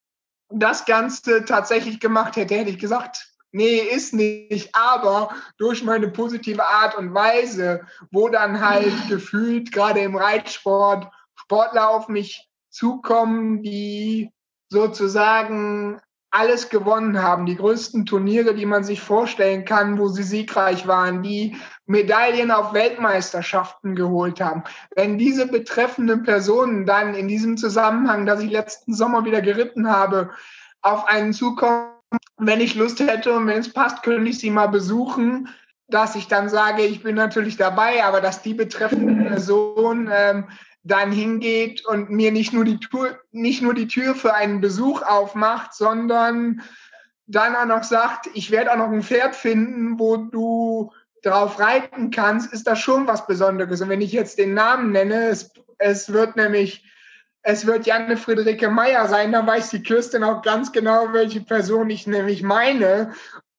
das Ganze tatsächlich gemacht hätte, hätte ich gesagt, nee, ist nicht. Aber durch meine positive Art und Weise, wo dann halt gefühlt gerade im Reitsport Sportler auf mich zukommen, die sozusagen alles gewonnen haben, die größten Turniere, die man sich vorstellen kann, wo sie siegreich waren, die Medaillen auf Weltmeisterschaften geholt haben. Wenn diese betreffenden Personen dann in diesem Zusammenhang, dass ich letzten Sommer wieder geritten habe, auf einen zukommen, wenn ich Lust hätte und wenn es passt, könnte ich sie mal besuchen, dass ich dann sage, ich bin natürlich dabei, aber dass die betreffende Person ähm, dann hingeht und mir nicht nur die Tür, nicht nur die Tür für einen Besuch aufmacht, sondern dann auch noch sagt, ich werde auch noch ein Pferd finden, wo du drauf reiten kannst, ist das schon was Besonderes. Und wenn ich jetzt den Namen nenne, es, es wird nämlich, es wird Janne Friederike Meyer sein, dann weiß die Kirstin auch ganz genau, welche Person ich nämlich meine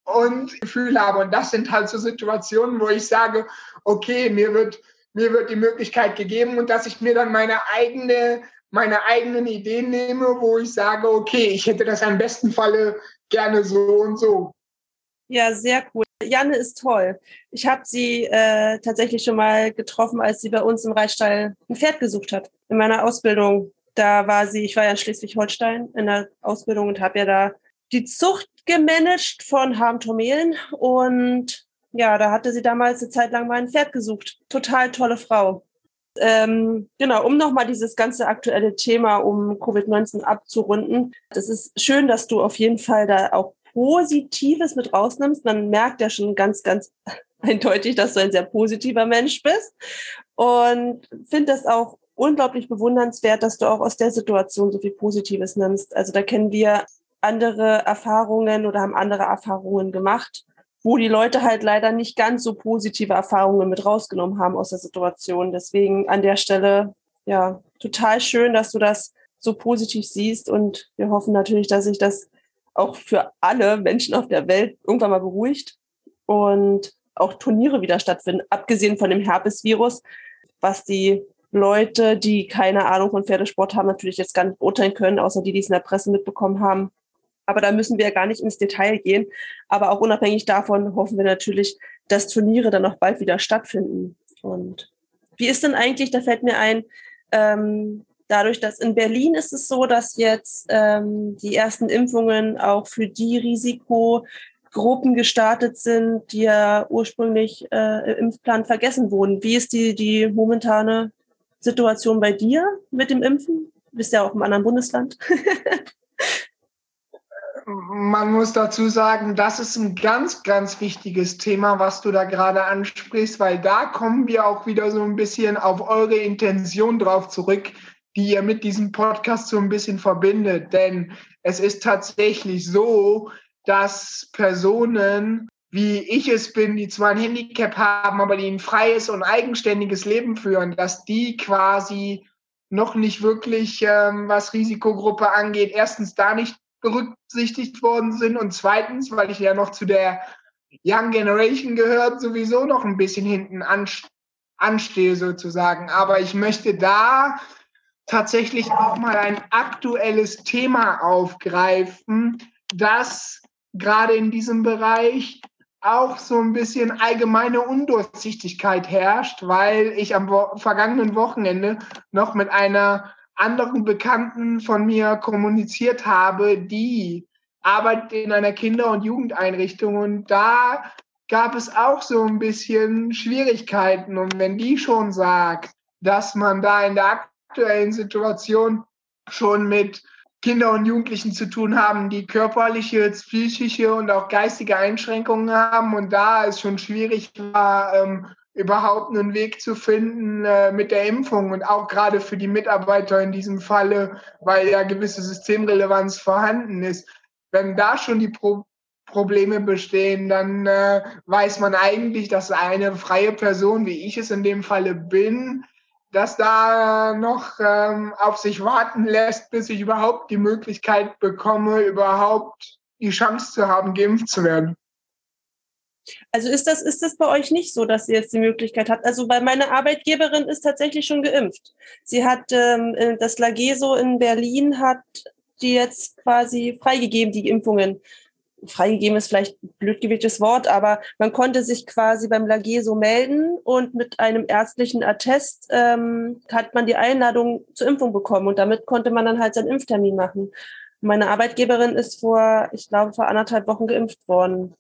und Gefühl habe. Und das sind halt so Situationen, wo ich sage, okay, mir wird mir wird die Möglichkeit gegeben und dass ich mir dann meine eigene, meine eigenen Ideen nehme, wo ich sage, okay, ich hätte das am besten Falle gerne so und so. Ja, sehr cool. Janne ist toll. Ich habe sie äh, tatsächlich schon mal getroffen, als sie bei uns im Reitstall ein Pferd gesucht hat. In meiner Ausbildung, da war sie, ich war ja in Schleswig-Holstein in der Ausbildung und habe ja da die Zucht gemanagt von Harmtomelen und ja, da hatte sie damals eine Zeit lang mal ein Pferd gesucht. Total tolle Frau. Ähm, genau, um nochmal dieses ganze aktuelle Thema um Covid-19 abzurunden. Das ist schön, dass du auf jeden Fall da auch Positives mit rausnimmst. Man merkt ja schon ganz, ganz eindeutig, dass du ein sehr positiver Mensch bist. Und finde das auch unglaublich bewundernswert, dass du auch aus der Situation so viel Positives nimmst. Also da kennen wir andere Erfahrungen oder haben andere Erfahrungen gemacht wo die Leute halt leider nicht ganz so positive Erfahrungen mit rausgenommen haben aus der Situation. Deswegen an der Stelle, ja, total schön, dass du das so positiv siehst und wir hoffen natürlich, dass sich das auch für alle Menschen auf der Welt irgendwann mal beruhigt und auch Turniere wieder stattfinden, abgesehen von dem Herpesvirus, was die Leute, die keine Ahnung von Pferdesport haben, natürlich jetzt gar nicht beurteilen können, außer die, die es in der Presse mitbekommen haben. Aber da müssen wir ja gar nicht ins Detail gehen. Aber auch unabhängig davon hoffen wir natürlich, dass Turniere dann auch bald wieder stattfinden. Und wie ist denn eigentlich, da fällt mir ein, ähm, dadurch, dass in Berlin ist es so, dass jetzt ähm, die ersten Impfungen auch für die Risikogruppen gestartet sind, die ja ursprünglich äh, im Impfplan vergessen wurden. Wie ist die, die momentane Situation bei dir mit dem Impfen? bist ja auch im anderen Bundesland. Man muss dazu sagen, das ist ein ganz, ganz wichtiges Thema, was du da gerade ansprichst, weil da kommen wir auch wieder so ein bisschen auf eure Intention drauf zurück, die ihr mit diesem Podcast so ein bisschen verbindet. Denn es ist tatsächlich so, dass Personen, wie ich es bin, die zwar ein Handicap haben, aber die ein freies und eigenständiges Leben führen, dass die quasi noch nicht wirklich, ähm, was Risikogruppe angeht, erstens da nicht berücksichtigt worden sind und zweitens, weil ich ja noch zu der Young Generation gehört, sowieso noch ein bisschen hinten anstehe sozusagen. Aber ich möchte da tatsächlich auch mal ein aktuelles Thema aufgreifen, das gerade in diesem Bereich auch so ein bisschen allgemeine Undurchsichtigkeit herrscht, weil ich am vergangenen Wochenende noch mit einer anderen Bekannten von mir kommuniziert habe, die arbeitet in einer Kinder- und Jugendeinrichtung und da gab es auch so ein bisschen Schwierigkeiten. Und wenn die schon sagt, dass man da in der aktuellen Situation schon mit Kinder und Jugendlichen zu tun haben, die körperliche, psychische und auch geistige Einschränkungen haben und da es schon schwierig war, ähm, überhaupt einen Weg zu finden äh, mit der Impfung und auch gerade für die Mitarbeiter in diesem Falle, weil ja gewisse Systemrelevanz vorhanden ist. Wenn da schon die Pro Probleme bestehen, dann äh, weiß man eigentlich, dass eine freie Person, wie ich es in dem Falle bin, dass da noch ähm, auf sich warten lässt, bis ich überhaupt die Möglichkeit bekomme, überhaupt die Chance zu haben, geimpft zu werden. Also ist das, ist das bei euch nicht so, dass ihr jetzt die Möglichkeit habt? Also weil meine Arbeitgeberin ist tatsächlich schon geimpft. Sie hat ähm, äh, das Lageso in Berlin hat die jetzt quasi freigegeben, die Impfungen. Freigegeben ist vielleicht ein blöd Wort, aber man konnte sich quasi beim Lageso melden und mit einem ärztlichen Attest ähm, hat man die Einladung zur Impfung bekommen und damit konnte man dann halt seinen Impftermin machen. Meine Arbeitgeberin ist vor, ich glaube, vor anderthalb Wochen geimpft worden.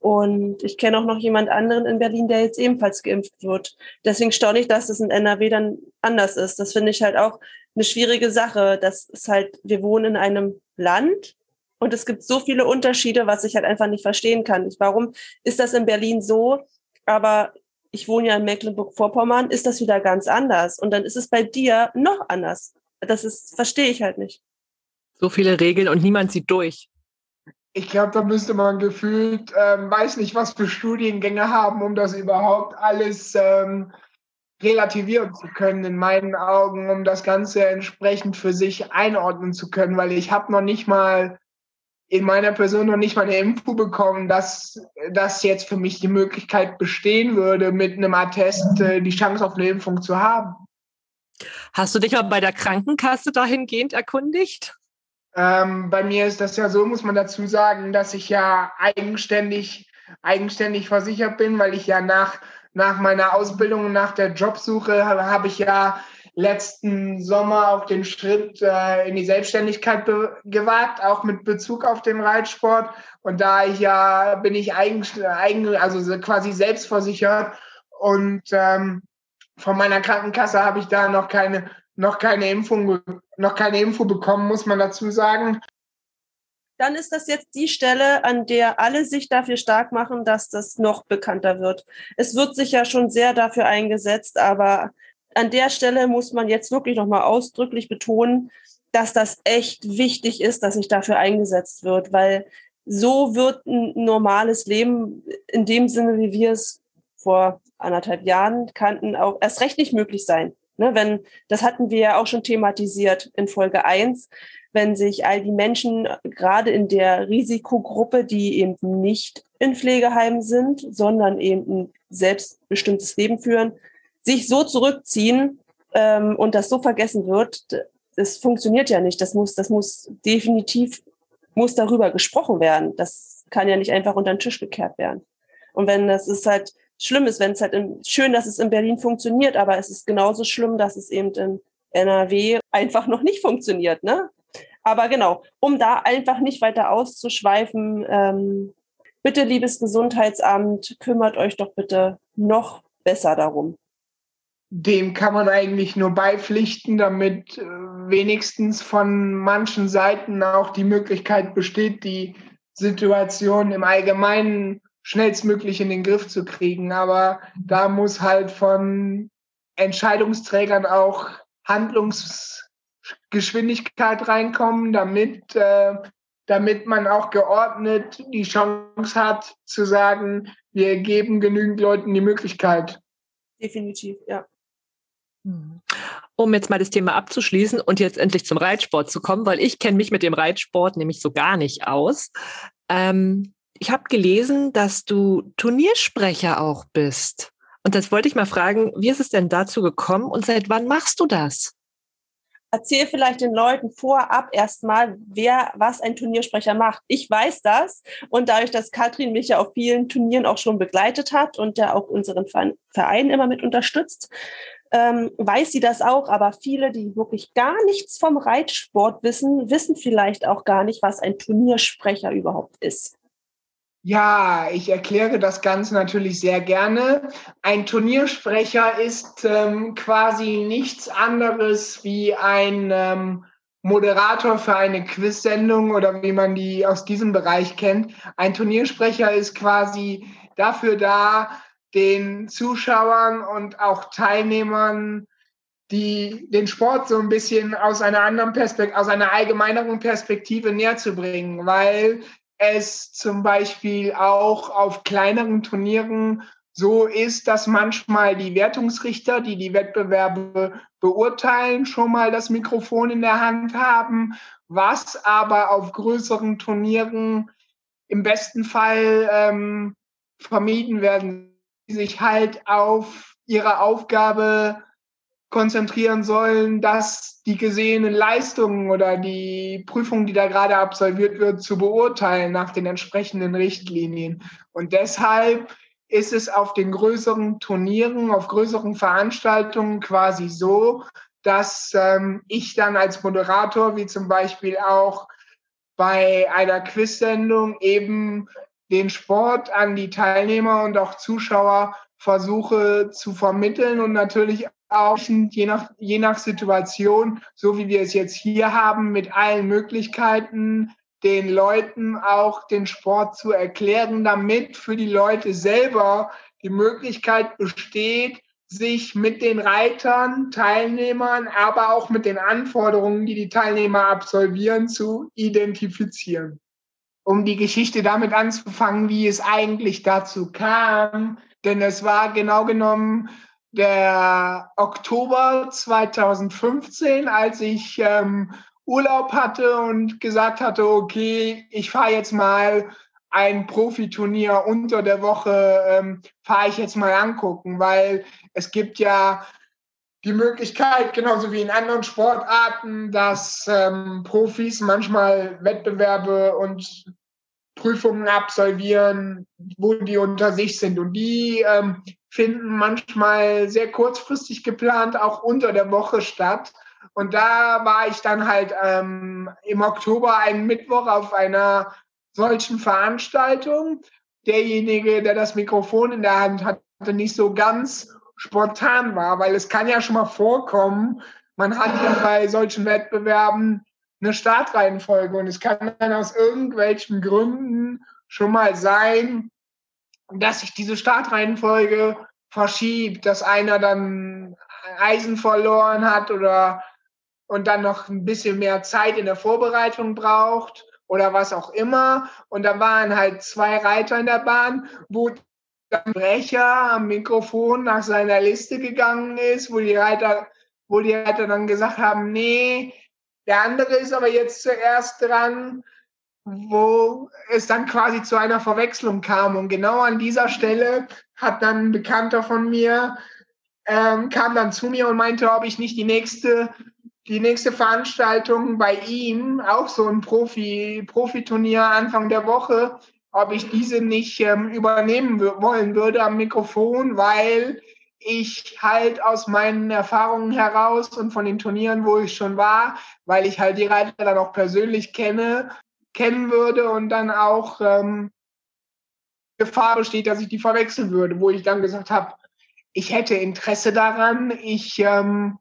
Und ich kenne auch noch jemand anderen in Berlin, der jetzt ebenfalls geimpft wird. Deswegen staune ich, dass das in NRW dann anders ist. Das finde ich halt auch eine schwierige Sache. Das ist halt, wir wohnen in einem Land und es gibt so viele Unterschiede, was ich halt einfach nicht verstehen kann. Warum ist das in Berlin so? Aber ich wohne ja in Mecklenburg-Vorpommern, ist das wieder ganz anders. Und dann ist es bei dir noch anders. Das ist, verstehe ich halt nicht. So viele Regeln und niemand sieht durch ich glaube, da müsste man gefühlt, ähm, weiß nicht, was für Studiengänge haben, um das überhaupt alles ähm, relativieren zu können, in meinen Augen, um das Ganze entsprechend für sich einordnen zu können, weil ich habe noch nicht mal in meiner Person noch nicht mal eine Info bekommen, dass das jetzt für mich die Möglichkeit bestehen würde, mit einem Attest äh, die Chance auf eine Impfung zu haben. Hast du dich mal bei der Krankenkasse dahingehend erkundigt? Ähm, bei mir ist das ja so, muss man dazu sagen, dass ich ja eigenständig, eigenständig versichert bin, weil ich ja nach, nach meiner Ausbildung und nach der Jobsuche habe, habe ich ja letzten Sommer auch den Schritt äh, in die Selbstständigkeit gewagt, auch mit Bezug auf den Reitsport. Und da ich ja bin ich eigen also quasi selbstversichert und ähm, von meiner Krankenkasse habe ich da noch keine noch keine Impfung, noch keine Info bekommen, muss man dazu sagen. Dann ist das jetzt die Stelle, an der alle sich dafür stark machen, dass das noch bekannter wird. Es wird sich ja schon sehr dafür eingesetzt, aber an der Stelle muss man jetzt wirklich nochmal ausdrücklich betonen, dass das echt wichtig ist, dass sich dafür eingesetzt wird, weil so wird ein normales Leben in dem Sinne, wie wir es vor anderthalb Jahren kannten, auch erst recht nicht möglich sein. Ne, wenn, das hatten wir ja auch schon thematisiert in Folge eins, wenn sich all die Menschen gerade in der Risikogruppe, die eben nicht in Pflegeheimen sind, sondern eben ein selbstbestimmtes Leben führen, sich so zurückziehen ähm, und das so vergessen wird, das funktioniert ja nicht. Das muss, das muss definitiv, muss darüber gesprochen werden. Das kann ja nicht einfach unter den Tisch gekehrt werden. Und wenn das ist halt, schlimm ist, wenn es halt in, schön, dass es in Berlin funktioniert, aber es ist genauso schlimm, dass es eben in NRW einfach noch nicht funktioniert, ne? Aber genau, um da einfach nicht weiter auszuschweifen, ähm, bitte, liebes Gesundheitsamt, kümmert euch doch bitte noch besser darum. dem kann man eigentlich nur beipflichten, damit äh, wenigstens von manchen Seiten auch die Möglichkeit besteht, die Situation im Allgemeinen schnellstmöglich in den Griff zu kriegen. Aber da muss halt von Entscheidungsträgern auch Handlungsgeschwindigkeit reinkommen, damit, äh, damit man auch geordnet die Chance hat zu sagen, wir geben genügend Leuten die Möglichkeit. Definitiv, ja. Um jetzt mal das Thema abzuschließen und jetzt endlich zum Reitsport zu kommen, weil ich kenne mich mit dem Reitsport nämlich so gar nicht aus. Ähm, ich habe gelesen, dass du Turniersprecher auch bist. Und das wollte ich mal fragen, wie ist es denn dazu gekommen und seit wann machst du das? Erzähl vielleicht den Leuten vorab erstmal, wer was ein Turniersprecher macht. Ich weiß das und dadurch, dass Katrin mich ja auf vielen Turnieren auch schon begleitet hat und ja auch unseren Verein immer mit unterstützt, ähm, weiß sie das auch, aber viele, die wirklich gar nichts vom Reitsport wissen, wissen vielleicht auch gar nicht, was ein Turniersprecher überhaupt ist. Ja, ich erkläre das Ganze natürlich sehr gerne. Ein Turniersprecher ist ähm, quasi nichts anderes wie ein ähm, Moderator für eine Quizsendung oder wie man die aus diesem Bereich kennt. Ein Turniersprecher ist quasi dafür da, den Zuschauern und auch Teilnehmern die den Sport so ein bisschen aus einer anderen Perspektive, aus einer allgemeineren Perspektive näher zu bringen, weil es zum Beispiel auch auf kleineren Turnieren so ist, dass manchmal die Wertungsrichter, die die Wettbewerbe beurteilen, schon mal das Mikrofon in der Hand haben, was aber auf größeren Turnieren im besten Fall ähm, vermieden werden sich halt auf ihre Aufgabe konzentrieren sollen, dass die gesehenen Leistungen oder die Prüfung, die da gerade absolviert wird, zu beurteilen nach den entsprechenden Richtlinien. Und deshalb ist es auf den größeren Turnieren, auf größeren Veranstaltungen quasi so, dass ähm, ich dann als Moderator, wie zum Beispiel auch bei einer Quiz-Sendung, eben den Sport an die Teilnehmer und auch Zuschauer versuche zu vermitteln und natürlich auch je nach, je nach Situation, so wie wir es jetzt hier haben, mit allen Möglichkeiten den Leuten auch den Sport zu erklären, damit für die Leute selber die Möglichkeit besteht, sich mit den Reitern, Teilnehmern, aber auch mit den Anforderungen, die die Teilnehmer absolvieren, zu identifizieren um die Geschichte damit anzufangen, wie es eigentlich dazu kam. Denn es war genau genommen der Oktober 2015, als ich ähm, Urlaub hatte und gesagt hatte, okay, ich fahre jetzt mal ein Profiturnier unter der Woche, ähm, fahre ich jetzt mal angucken, weil es gibt ja die Möglichkeit, genauso wie in anderen Sportarten, dass ähm, Profis manchmal Wettbewerbe und Prüfungen absolvieren, wo die unter sich sind. Und die ähm, finden manchmal sehr kurzfristig geplant, auch unter der Woche statt. Und da war ich dann halt ähm, im Oktober einen Mittwoch auf einer solchen Veranstaltung. Derjenige, der das Mikrofon in der Hand hatte, nicht so ganz spontan war, weil es kann ja schon mal vorkommen, man hat ja bei solchen Wettbewerben eine Startreihenfolge und es kann dann aus irgendwelchen Gründen schon mal sein, dass sich diese Startreihenfolge verschiebt, dass einer dann Eisen verloren hat oder und dann noch ein bisschen mehr Zeit in der Vorbereitung braucht oder was auch immer. Und da waren halt zwei Reiter in der Bahn, wo der Brecher am Mikrofon nach seiner Liste gegangen ist, wo die Reiter, wo die Reiter dann gesagt haben, nee, der andere ist aber jetzt zuerst dran, wo es dann quasi zu einer Verwechslung kam. Und genau an dieser Stelle hat dann ein Bekannter von mir, ähm, kam dann zu mir und meinte, ob ich nicht die nächste, die nächste Veranstaltung bei ihm, auch so ein Profi, Profiturnier Anfang der Woche, ob ich diese nicht ähm, übernehmen wollen würde am Mikrofon, weil ich halt aus meinen Erfahrungen heraus und von den Turnieren, wo ich schon war, weil ich halt die Reiter dann auch persönlich kenne, kennen würde und dann auch ähm, Gefahr besteht, dass ich die verwechseln würde, wo ich dann gesagt habe, ich hätte Interesse daran, ich ähm,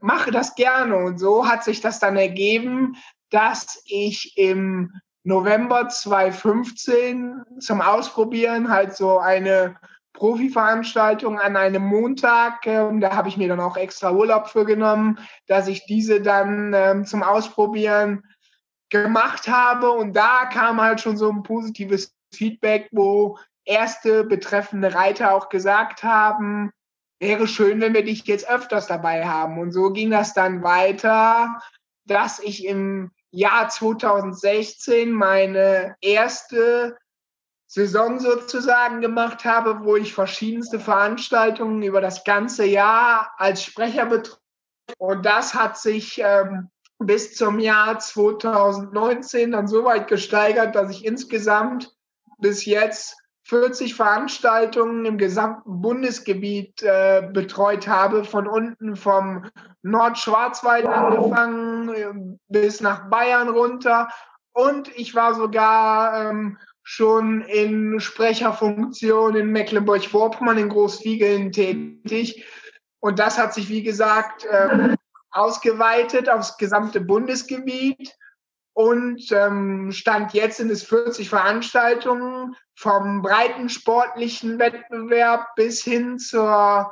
mache das gerne. Und so hat sich das dann ergeben, dass ich im November 2015 zum Ausprobieren halt so eine Profi-Veranstaltung an einem Montag, ähm, da habe ich mir dann auch extra Urlaub für genommen, dass ich diese dann ähm, zum Ausprobieren gemacht habe. Und da kam halt schon so ein positives Feedback, wo erste betreffende Reiter auch gesagt haben, wäre schön, wenn wir dich jetzt öfters dabei haben. Und so ging das dann weiter, dass ich im Jahr 2016 meine erste Saison sozusagen gemacht habe, wo ich verschiedenste Veranstaltungen über das ganze Jahr als Sprecher betreue. Und das hat sich ähm, bis zum Jahr 2019 dann so weit gesteigert, dass ich insgesamt bis jetzt 40 Veranstaltungen im gesamten Bundesgebiet äh, betreut habe, von unten vom Nordschwarzwald angefangen äh, bis nach Bayern runter. Und ich war sogar ähm, schon in Sprecherfunktion in Mecklenburg-Vorpommern in Großwiegeln tätig. Und das hat sich, wie gesagt, ähm, ausgeweitet aufs gesamte Bundesgebiet und ähm, Stand jetzt sind es 40 Veranstaltungen vom breiten sportlichen Wettbewerb bis hin zur,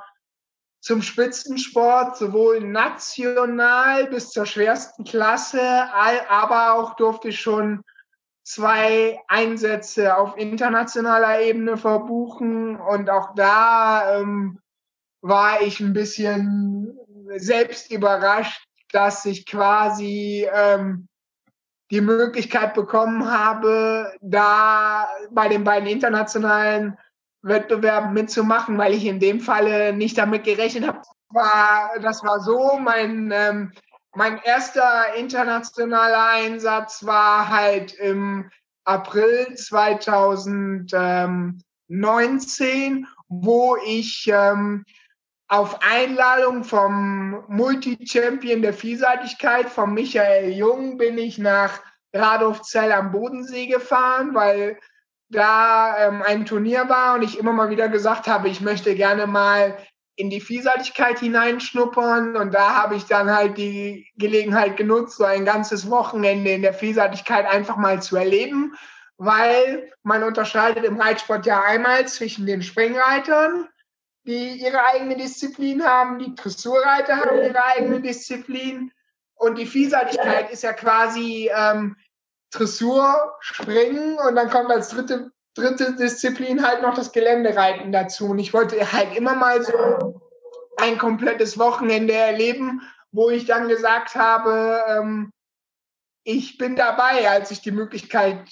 zum Spitzensport, sowohl national bis zur schwersten Klasse, aber auch durfte ich schon zwei Einsätze auf internationaler Ebene verbuchen und auch da ähm, war ich ein bisschen selbst überrascht, dass ich quasi ähm, die Möglichkeit bekommen habe, da bei den beiden internationalen Wettbewerben mitzumachen, weil ich in dem Falle nicht damit gerechnet habe. War, das war so, mein, ähm, mein erster internationaler Einsatz war halt im April 2019, wo ich ähm, auf Einladung vom Multi-Champion der Vielseitigkeit, von Michael Jung, bin ich nach Radolfzell am Bodensee gefahren, weil da ähm, ein Turnier war und ich immer mal wieder gesagt habe, ich möchte gerne mal in die Vielseitigkeit hineinschnuppern. Und da habe ich dann halt die Gelegenheit genutzt, so ein ganzes Wochenende in der Vielseitigkeit einfach mal zu erleben, weil man unterscheidet im Reitsport ja einmal zwischen den Springreitern, die ihre eigene Disziplin haben, die Dressurreiter haben ihre eigene Disziplin. Und die Vielseitigkeit ist ja quasi ähm, Dressur, Springen und dann kommt als dritte, dritte Disziplin halt noch das Geländereiten dazu. Und ich wollte halt immer mal so ein komplettes Wochenende erleben, wo ich dann gesagt habe, ähm, ich bin dabei, als sich die Möglichkeit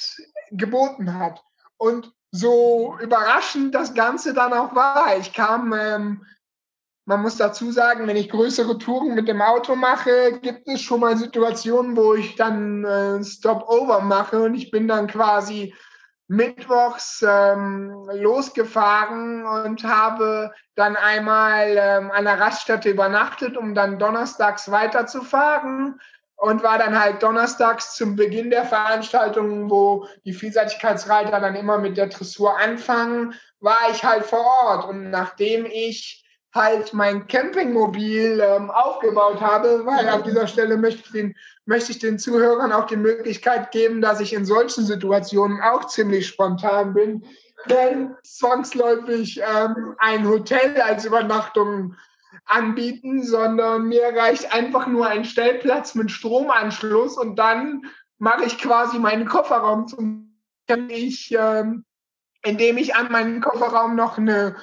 geboten hat. Und so überraschend das Ganze dann auch war. Ich kam, ähm, man muss dazu sagen, wenn ich größere Touren mit dem Auto mache, gibt es schon mal Situationen, wo ich dann äh, Stop-Over mache und ich bin dann quasi mittwochs ähm, losgefahren und habe dann einmal ähm, an der Raststätte übernachtet, um dann donnerstags weiterzufahren und war dann halt donnerstags zum Beginn der Veranstaltung, wo die Vielseitigkeitsreiter dann immer mit der Dressur anfangen, war ich halt vor Ort. Und nachdem ich halt mein Campingmobil ähm, aufgebaut habe, weil an dieser Stelle möchte ich, den, möchte ich den Zuhörern auch die Möglichkeit geben, dass ich in solchen Situationen auch ziemlich spontan bin, denn zwangsläufig ähm, ein Hotel als Übernachtung anbieten, sondern mir reicht einfach nur ein Stellplatz mit Stromanschluss und dann mache ich quasi meinen Kofferraum zum ich, ähm, indem ich an meinen Kofferraum noch eine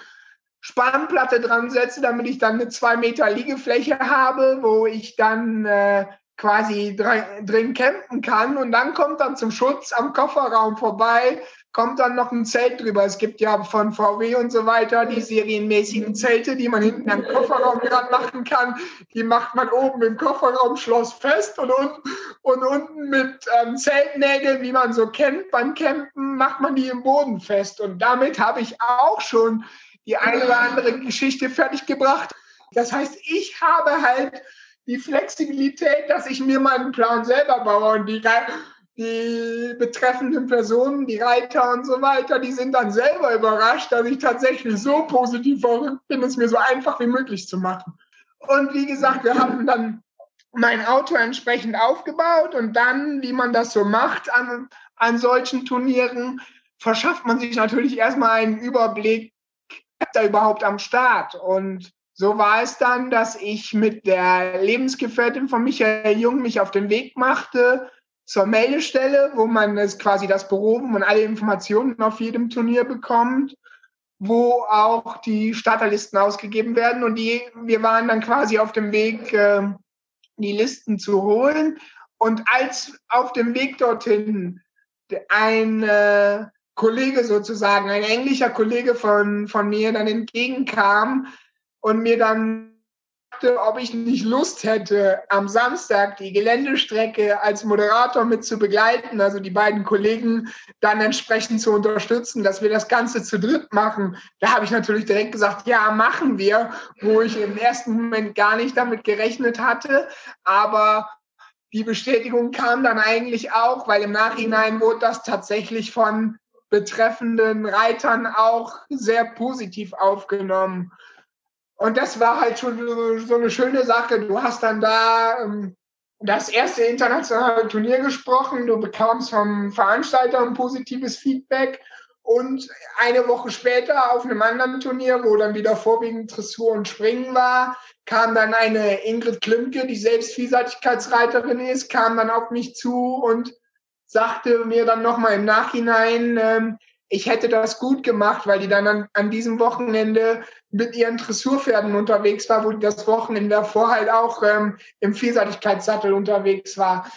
Spannplatte dran setze, damit ich dann eine zwei Meter Liegefläche habe, wo ich dann äh, quasi drin campen kann und dann kommt dann zum Schutz am Kofferraum vorbei kommt dann noch ein Zelt drüber. Es gibt ja von VW und so weiter die serienmäßigen Zelte, die man hinten am Kofferraum dran machen kann. Die macht man oben im Kofferraumschloss fest und, unten, und unten mit ähm, Zeltnägeln, wie man so kennt beim Campen, macht man die im Boden fest. Und damit habe ich auch schon die eine oder andere Geschichte fertig gebracht. Das heißt, ich habe halt die Flexibilität, dass ich mir meinen Plan selber baue und die die betreffenden Personen, die Reiter und so weiter, die sind dann selber überrascht, dass ich tatsächlich so positiv verrückt bin, es mir so einfach wie möglich zu machen. Und wie gesagt, wir haben dann mein Auto entsprechend aufgebaut und dann, wie man das so macht an, an solchen Turnieren, verschafft man sich natürlich erstmal einen Überblick, wer da überhaupt am Start. Und so war es dann, dass ich mit der Lebensgefährtin von Michael Jung mich auf den Weg machte zur Meldestelle, wo man es quasi das Büro, man alle Informationen auf jedem Turnier bekommt, wo auch die Starterlisten ausgegeben werden. Und die, wir waren dann quasi auf dem Weg, äh, die Listen zu holen. Und als auf dem Weg dorthin ein äh, Kollege sozusagen, ein englischer Kollege von, von mir dann entgegenkam und mir dann ob ich nicht Lust hätte, am Samstag die Geländestrecke als Moderator mit zu begleiten, also die beiden Kollegen dann entsprechend zu unterstützen, dass wir das Ganze zu dritt machen. Da habe ich natürlich direkt gesagt, ja, machen wir, wo ich im ersten Moment gar nicht damit gerechnet hatte. Aber die Bestätigung kam dann eigentlich auch, weil im Nachhinein wurde das tatsächlich von betreffenden Reitern auch sehr positiv aufgenommen. Und das war halt schon so eine schöne Sache. Du hast dann da ähm, das erste internationale Turnier gesprochen, du bekamst vom Veranstalter ein positives Feedback und eine Woche später auf einem anderen Turnier, wo dann wieder vorwiegend Dressur und Springen war, kam dann eine Ingrid Klimke, die selbst Vielseitigkeitsreiterin ist, kam dann auf mich zu und sagte mir dann nochmal im Nachhinein, ähm, ich hätte das gut gemacht, weil die dann an, an diesem Wochenende mit ihren Dressurpferden unterwegs war, wo die das Wochenende davor halt auch ähm, im Vielseitigkeitssattel unterwegs war.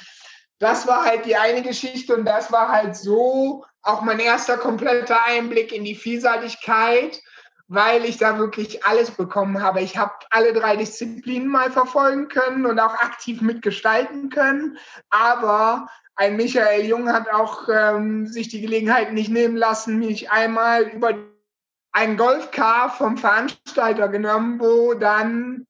Das war halt die eine Geschichte und das war halt so auch mein erster kompletter Einblick in die Vielseitigkeit, weil ich da wirklich alles bekommen habe. Ich habe alle drei Disziplinen mal verfolgen können und auch aktiv mitgestalten können, aber ein Michael Jung hat auch ähm, sich die Gelegenheit nicht nehmen lassen, mich einmal über ein Golfcar vom Veranstalter genommen, wo dann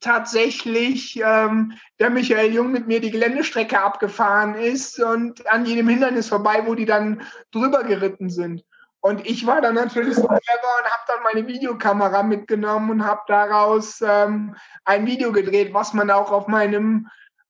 tatsächlich ähm, der Michael Jung mit mir die Geländestrecke abgefahren ist und an jedem Hindernis vorbei, wo die dann drüber geritten sind. Und ich war dann natürlich so clever und habe dann meine Videokamera mitgenommen und habe daraus ähm, ein Video gedreht, was man auch auf meinem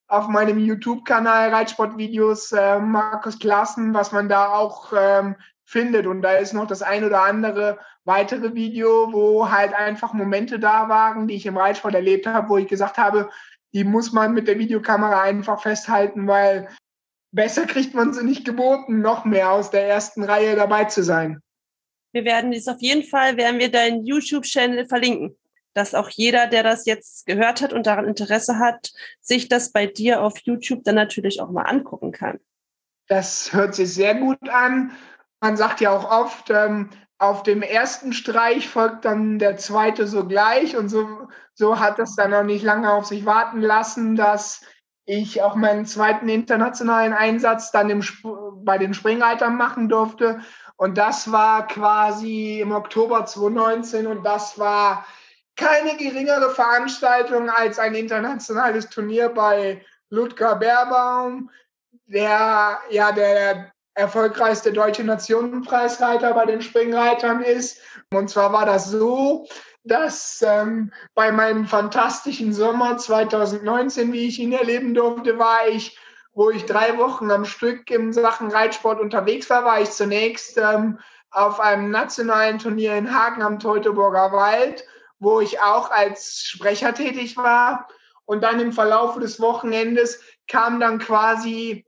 auf meinem YouTube-Kanal Reitsportvideos äh, Markus Klassen, was man da auch ähm, findet. Und da ist noch das ein oder andere weitere Video, wo halt einfach Momente da waren, die ich im Reitsport erlebt habe, wo ich gesagt habe, die muss man mit der Videokamera einfach festhalten, weil besser kriegt man sie nicht geboten, noch mehr aus der ersten Reihe dabei zu sein. Wir werden dies auf jeden Fall, werden wir deinen YouTube-Channel verlinken dass auch jeder, der das jetzt gehört hat und daran Interesse hat, sich das bei dir auf YouTube dann natürlich auch mal angucken kann. Das hört sich sehr gut an. Man sagt ja auch oft, ähm, auf dem ersten Streich folgt dann der zweite sogleich. Und so, so hat es dann auch nicht lange auf sich warten lassen, dass ich auch meinen zweiten internationalen Einsatz dann im, bei den Springreitern machen durfte. Und das war quasi im Oktober 2019 und das war keine geringere Veranstaltung als ein internationales Turnier bei Ludger Beerbaum, der ja der erfolgreichste deutsche Nationenpreisreiter bei den Springreitern ist. Und zwar war das so, dass ähm, bei meinem fantastischen Sommer 2019, wie ich ihn erleben durfte, war ich, wo ich drei Wochen am Stück in Sachen Reitsport unterwegs war, war ich zunächst ähm, auf einem nationalen Turnier in Hagen am Teutoburger Wald wo ich auch als Sprecher tätig war. Und dann im Verlauf des Wochenendes kam dann quasi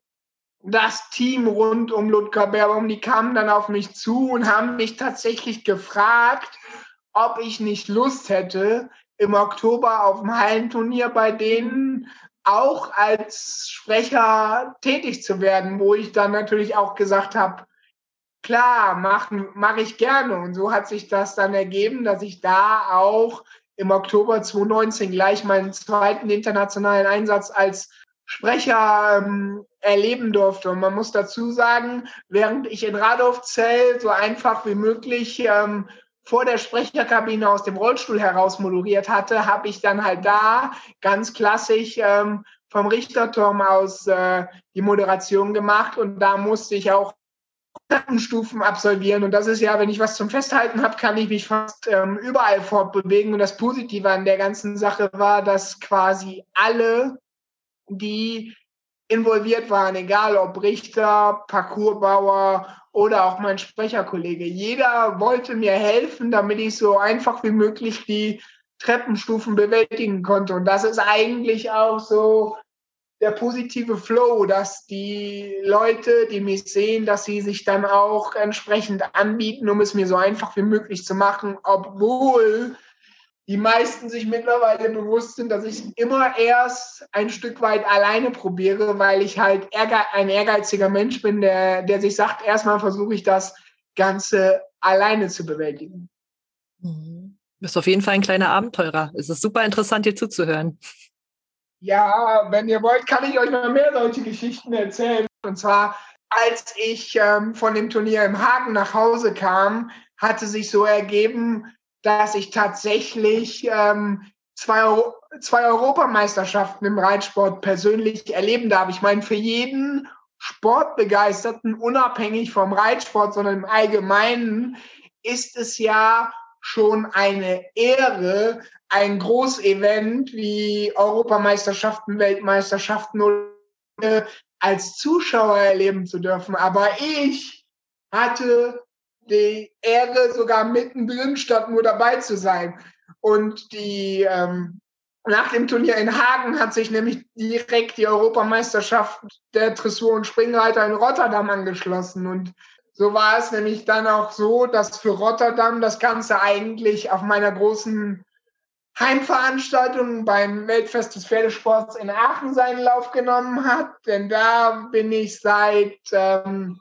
das Team rund um Ludger Berbaum, die kamen dann auf mich zu und haben mich tatsächlich gefragt, ob ich nicht Lust hätte, im Oktober auf dem Hallenturnier bei denen auch als Sprecher tätig zu werden, wo ich dann natürlich auch gesagt habe, Klar, mache mach ich gerne. Und so hat sich das dann ergeben, dass ich da auch im Oktober 2019 gleich meinen zweiten internationalen Einsatz als Sprecher ähm, erleben durfte. Und man muss dazu sagen, während ich in Radolfzell so einfach wie möglich ähm, vor der Sprecherkabine aus dem Rollstuhl heraus moderiert hatte, habe ich dann halt da ganz klassisch ähm, vom Richterturm aus äh, die Moderation gemacht und da musste ich auch Treppenstufen absolvieren. Und das ist ja, wenn ich was zum Festhalten habe, kann ich mich fast ähm, überall fortbewegen. Und das Positive an der ganzen Sache war, dass quasi alle, die involviert waren, egal ob Richter, Parcoursbauer oder auch mein Sprecherkollege, jeder wollte mir helfen, damit ich so einfach wie möglich die Treppenstufen bewältigen konnte. Und das ist eigentlich auch so der positive Flow, dass die Leute, die mich sehen, dass sie sich dann auch entsprechend anbieten, um es mir so einfach wie möglich zu machen, obwohl die meisten sich mittlerweile bewusst sind, dass ich immer erst ein Stück weit alleine probiere, weil ich halt ein ehrgeiziger Mensch bin, der, der sich sagt, erstmal versuche ich das Ganze alleine zu bewältigen. Mhm. Du bist auf jeden Fall ein kleiner Abenteurer. Es ist super interessant, dir zuzuhören. Ja, wenn ihr wollt, kann ich euch noch mehr solche Geschichten erzählen. Und zwar, als ich ähm, von dem Turnier im Hagen nach Hause kam, hatte sich so ergeben, dass ich tatsächlich ähm, zwei, zwei Europameisterschaften im Reitsport persönlich erleben darf. Ich meine, für jeden Sportbegeisterten, unabhängig vom Reitsport, sondern im Allgemeinen, ist es ja schon eine Ehre, ein Großevent wie Europameisterschaften, Weltmeisterschaften als Zuschauer erleben zu dürfen. Aber ich hatte die Ehre, sogar mittendrin statt nur dabei zu sein. Und die ähm, nach dem Turnier in Hagen hat sich nämlich direkt die Europameisterschaft der Dressur- und Springreiter in Rotterdam angeschlossen. Und so war es nämlich dann auch so, dass für Rotterdam das Ganze eigentlich auf meiner großen Heimveranstaltung beim Weltfest des Pferdesports in Aachen seinen Lauf genommen hat. Denn da bin ich seit ähm,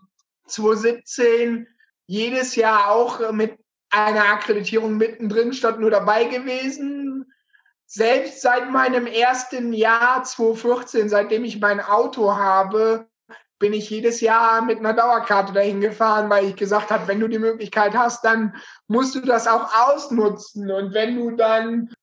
2017 jedes Jahr auch mit einer Akkreditierung mittendrin statt nur dabei gewesen. Selbst seit meinem ersten Jahr 2014, seitdem ich mein Auto habe, bin ich jedes Jahr mit einer Dauerkarte dahin gefahren, weil ich gesagt habe, wenn du die Möglichkeit hast, dann musst du das auch ausnutzen. Und wenn du dann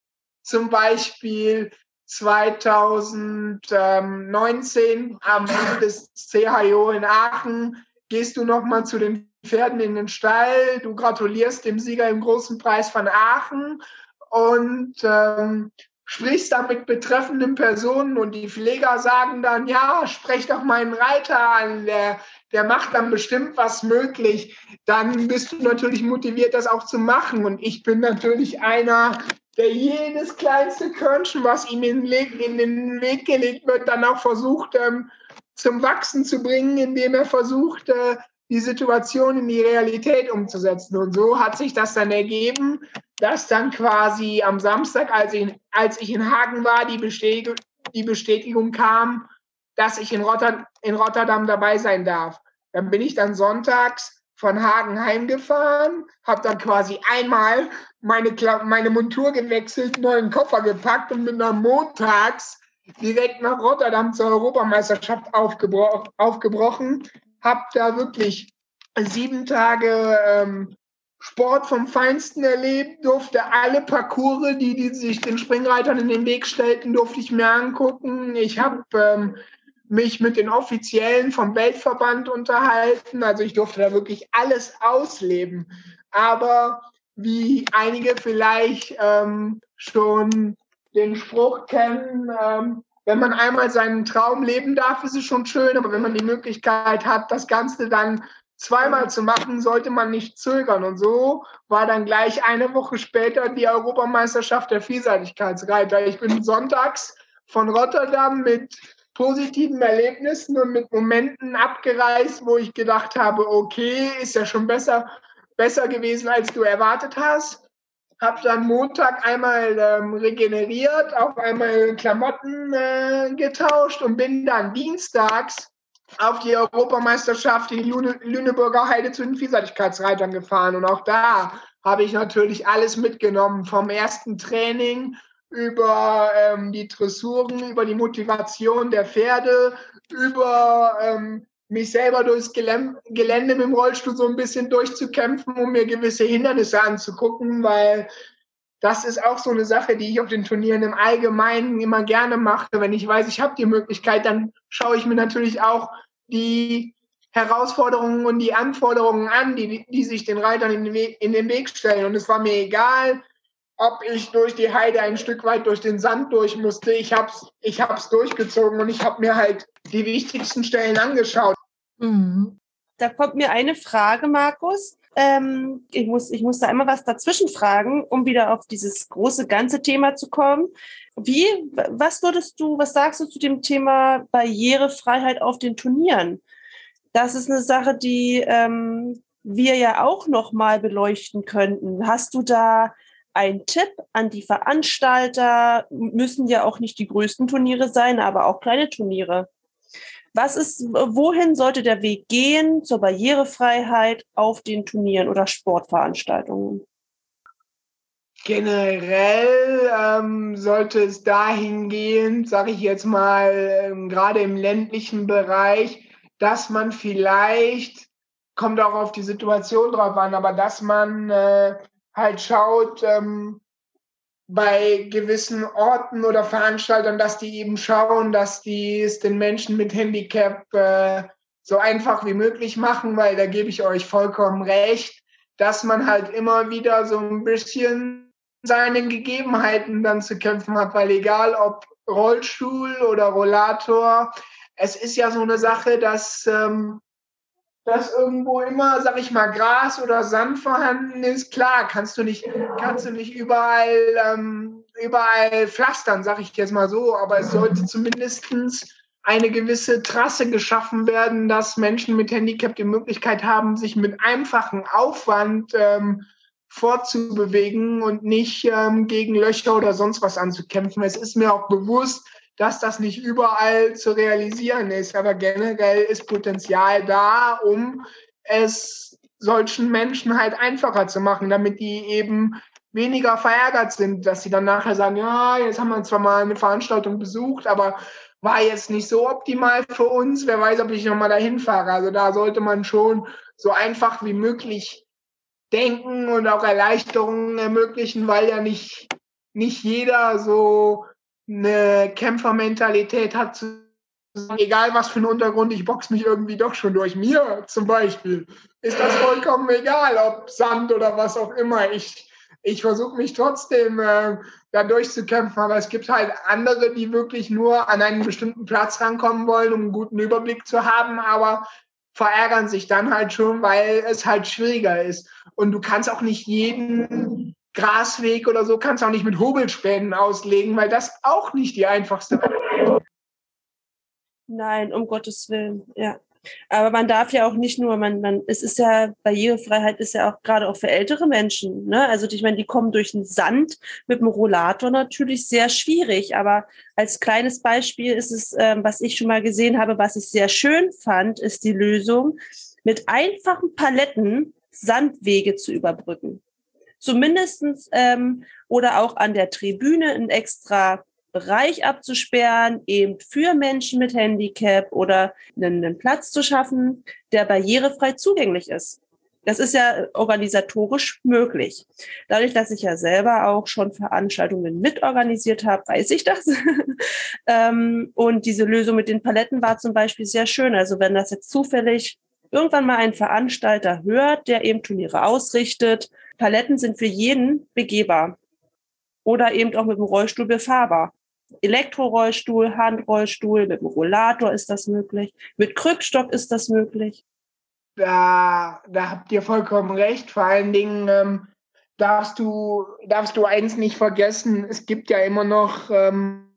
zum Beispiel 2019 am Ende des CHO in Aachen gehst du nochmal zu den Pferden in den Stall, du gratulierst dem Sieger im großen Preis von Aachen und ähm, sprichst dann mit betreffenden Personen und die Pfleger sagen dann, ja, sprech doch meinen Reiter an, der, der macht dann bestimmt was möglich. Dann bist du natürlich motiviert, das auch zu machen. Und ich bin natürlich einer, der jedes kleinste Körnchen, was ihm in, in den Weg gelegt wird, dann auch versucht ähm, zum Wachsen zu bringen, indem er versucht, äh, die Situation in die Realität umzusetzen. Und so hat sich das dann ergeben, dass dann quasi am Samstag, als ich, als ich in Hagen war, die Bestätigung, die Bestätigung kam, dass ich in, Rotter, in Rotterdam dabei sein darf. Dann bin ich dann sonntags von Hagen heimgefahren, habe dann quasi einmal meine, meine Montur gewechselt, neuen Koffer gepackt und bin dann montags direkt nach Rotterdam zur Europameisterschaft aufgebro aufgebrochen, habe da wirklich sieben Tage ähm, Sport vom Feinsten erlebt, durfte alle Parcours, die, die sich den Springreitern in den Weg stellten, durfte ich mir angucken. Ich habe ähm, mich mit den Offiziellen vom Weltverband unterhalten. Also ich durfte da wirklich alles ausleben. Aber wie einige vielleicht ähm, schon den Spruch kennen, ähm, wenn man einmal seinen Traum leben darf, ist es schon schön, aber wenn man die Möglichkeit hat, das Ganze dann zweimal zu machen, sollte man nicht zögern. Und so war dann gleich eine Woche später die Europameisterschaft der Vielseitigkeitsreiter. Ich bin sonntags von Rotterdam mit positiven Erlebnissen und mit Momenten abgereist, wo ich gedacht habe, okay, ist ja schon besser, besser gewesen, als du erwartet hast habe dann Montag einmal ähm, regeneriert, auch einmal Klamotten äh, getauscht und bin dann dienstags auf die Europameisterschaft in Lüne, Lüneburger Heide zu den Vielseitigkeitsreitern gefahren. Und auch da habe ich natürlich alles mitgenommen, vom ersten Training über ähm, die Dressuren, über die Motivation der Pferde, über ähm, mich selber durchs Gelände mit dem Rollstuhl so ein bisschen durchzukämpfen, um mir gewisse Hindernisse anzugucken, weil das ist auch so eine Sache, die ich auf den Turnieren im Allgemeinen immer gerne mache. Wenn ich weiß, ich habe die Möglichkeit, dann schaue ich mir natürlich auch die Herausforderungen und die Anforderungen an, die, die sich den Reitern in den, Weg, in den Weg stellen. Und es war mir egal, ob ich durch die Heide ein Stück weit durch den Sand durch musste. Ich habe es ich hab's durchgezogen und ich habe mir halt die wichtigsten Stellen angeschaut. Mhm. Da kommt mir eine Frage, Markus. Ähm, ich, muss, ich muss da einmal was dazwischen fragen, um wieder auf dieses große ganze Thema zu kommen. Wie, was würdest du, was sagst du zu dem Thema Barrierefreiheit auf den Turnieren? Das ist eine Sache, die ähm, wir ja auch noch mal beleuchten könnten. Hast du da einen Tipp an die Veranstalter? Müssen ja auch nicht die größten Turniere sein, aber auch kleine Turniere. Was ist, wohin sollte der Weg gehen zur Barrierefreiheit auf den Turnieren oder Sportveranstaltungen? Generell ähm, sollte es dahingehend, sage ich jetzt mal, ähm, gerade im ländlichen Bereich, dass man vielleicht, kommt auch auf die Situation drauf an, aber dass man äh, halt schaut, ähm, bei gewissen Orten oder Veranstaltern, dass die eben schauen, dass die es den Menschen mit Handicap äh, so einfach wie möglich machen, weil da gebe ich euch vollkommen recht, dass man halt immer wieder so ein bisschen seinen Gegebenheiten dann zu kämpfen hat, weil egal ob Rollstuhl oder Rollator, es ist ja so eine Sache, dass ähm, dass irgendwo immer, sag ich mal, Gras oder Sand vorhanden ist, klar, kannst du nicht, kannst du nicht überall, ähm, überall pflastern, sag ich jetzt mal so, aber es sollte zumindestens eine gewisse Trasse geschaffen werden, dass Menschen mit Handicap die Möglichkeit haben, sich mit einfachem Aufwand ähm, fortzubewegen und nicht ähm, gegen Löcher oder sonst was anzukämpfen. Es ist mir auch bewusst, dass das nicht überall zu realisieren ist. Aber generell ist Potenzial da, um es solchen Menschen halt einfacher zu machen, damit die eben weniger verärgert sind, dass sie dann nachher sagen, ja, jetzt haben wir zwar mal eine Veranstaltung besucht, aber war jetzt nicht so optimal für uns. Wer weiß, ob ich nochmal dahin fahre. Also da sollte man schon so einfach wie möglich denken und auch Erleichterungen ermöglichen, weil ja nicht, nicht jeder so eine Kämpfermentalität hat, zu sagen, egal was für ein Untergrund, ich box mich irgendwie doch schon durch. Mir zum Beispiel ist das vollkommen egal, ob Sand oder was auch immer. Ich, ich versuche mich trotzdem äh, da durchzukämpfen, aber es gibt halt andere, die wirklich nur an einen bestimmten Platz rankommen wollen, um einen guten Überblick zu haben, aber verärgern sich dann halt schon, weil es halt schwieriger ist. Und du kannst auch nicht jeden Grasweg oder so kannst du auch nicht mit Hobelspänen auslegen, weil das auch nicht die einfachste. Nein, um Gottes Willen, ja. Aber man darf ja auch nicht nur, man, man, es ist ja, Barrierefreiheit ist ja auch gerade auch für ältere Menschen, ne? Also ich meine, die kommen durch den Sand mit dem Rollator natürlich sehr schwierig. Aber als kleines Beispiel ist es, ähm, was ich schon mal gesehen habe, was ich sehr schön fand, ist die Lösung, mit einfachen Paletten Sandwege zu überbrücken zumindestens ähm, oder auch an der Tribüne ein extra Bereich abzusperren, eben für Menschen mit Handicap oder einen, einen Platz zu schaffen, der barrierefrei zugänglich ist. Das ist ja organisatorisch möglich. Dadurch, dass ich ja selber auch schon Veranstaltungen mitorganisiert habe, weiß ich das. ähm, und diese Lösung mit den Paletten war zum Beispiel sehr schön. Also wenn das jetzt zufällig irgendwann mal ein Veranstalter hört, der eben Turniere ausrichtet, Paletten sind für jeden begehbar oder eben auch mit dem Rollstuhl befahrbar. Elektrorollstuhl, Handrollstuhl, mit dem Rollator ist das möglich, mit Krückstock ist das möglich. Da, da habt ihr vollkommen recht. Vor allen Dingen ähm, darfst, du, darfst du eins nicht vergessen, es gibt ja immer noch ähm,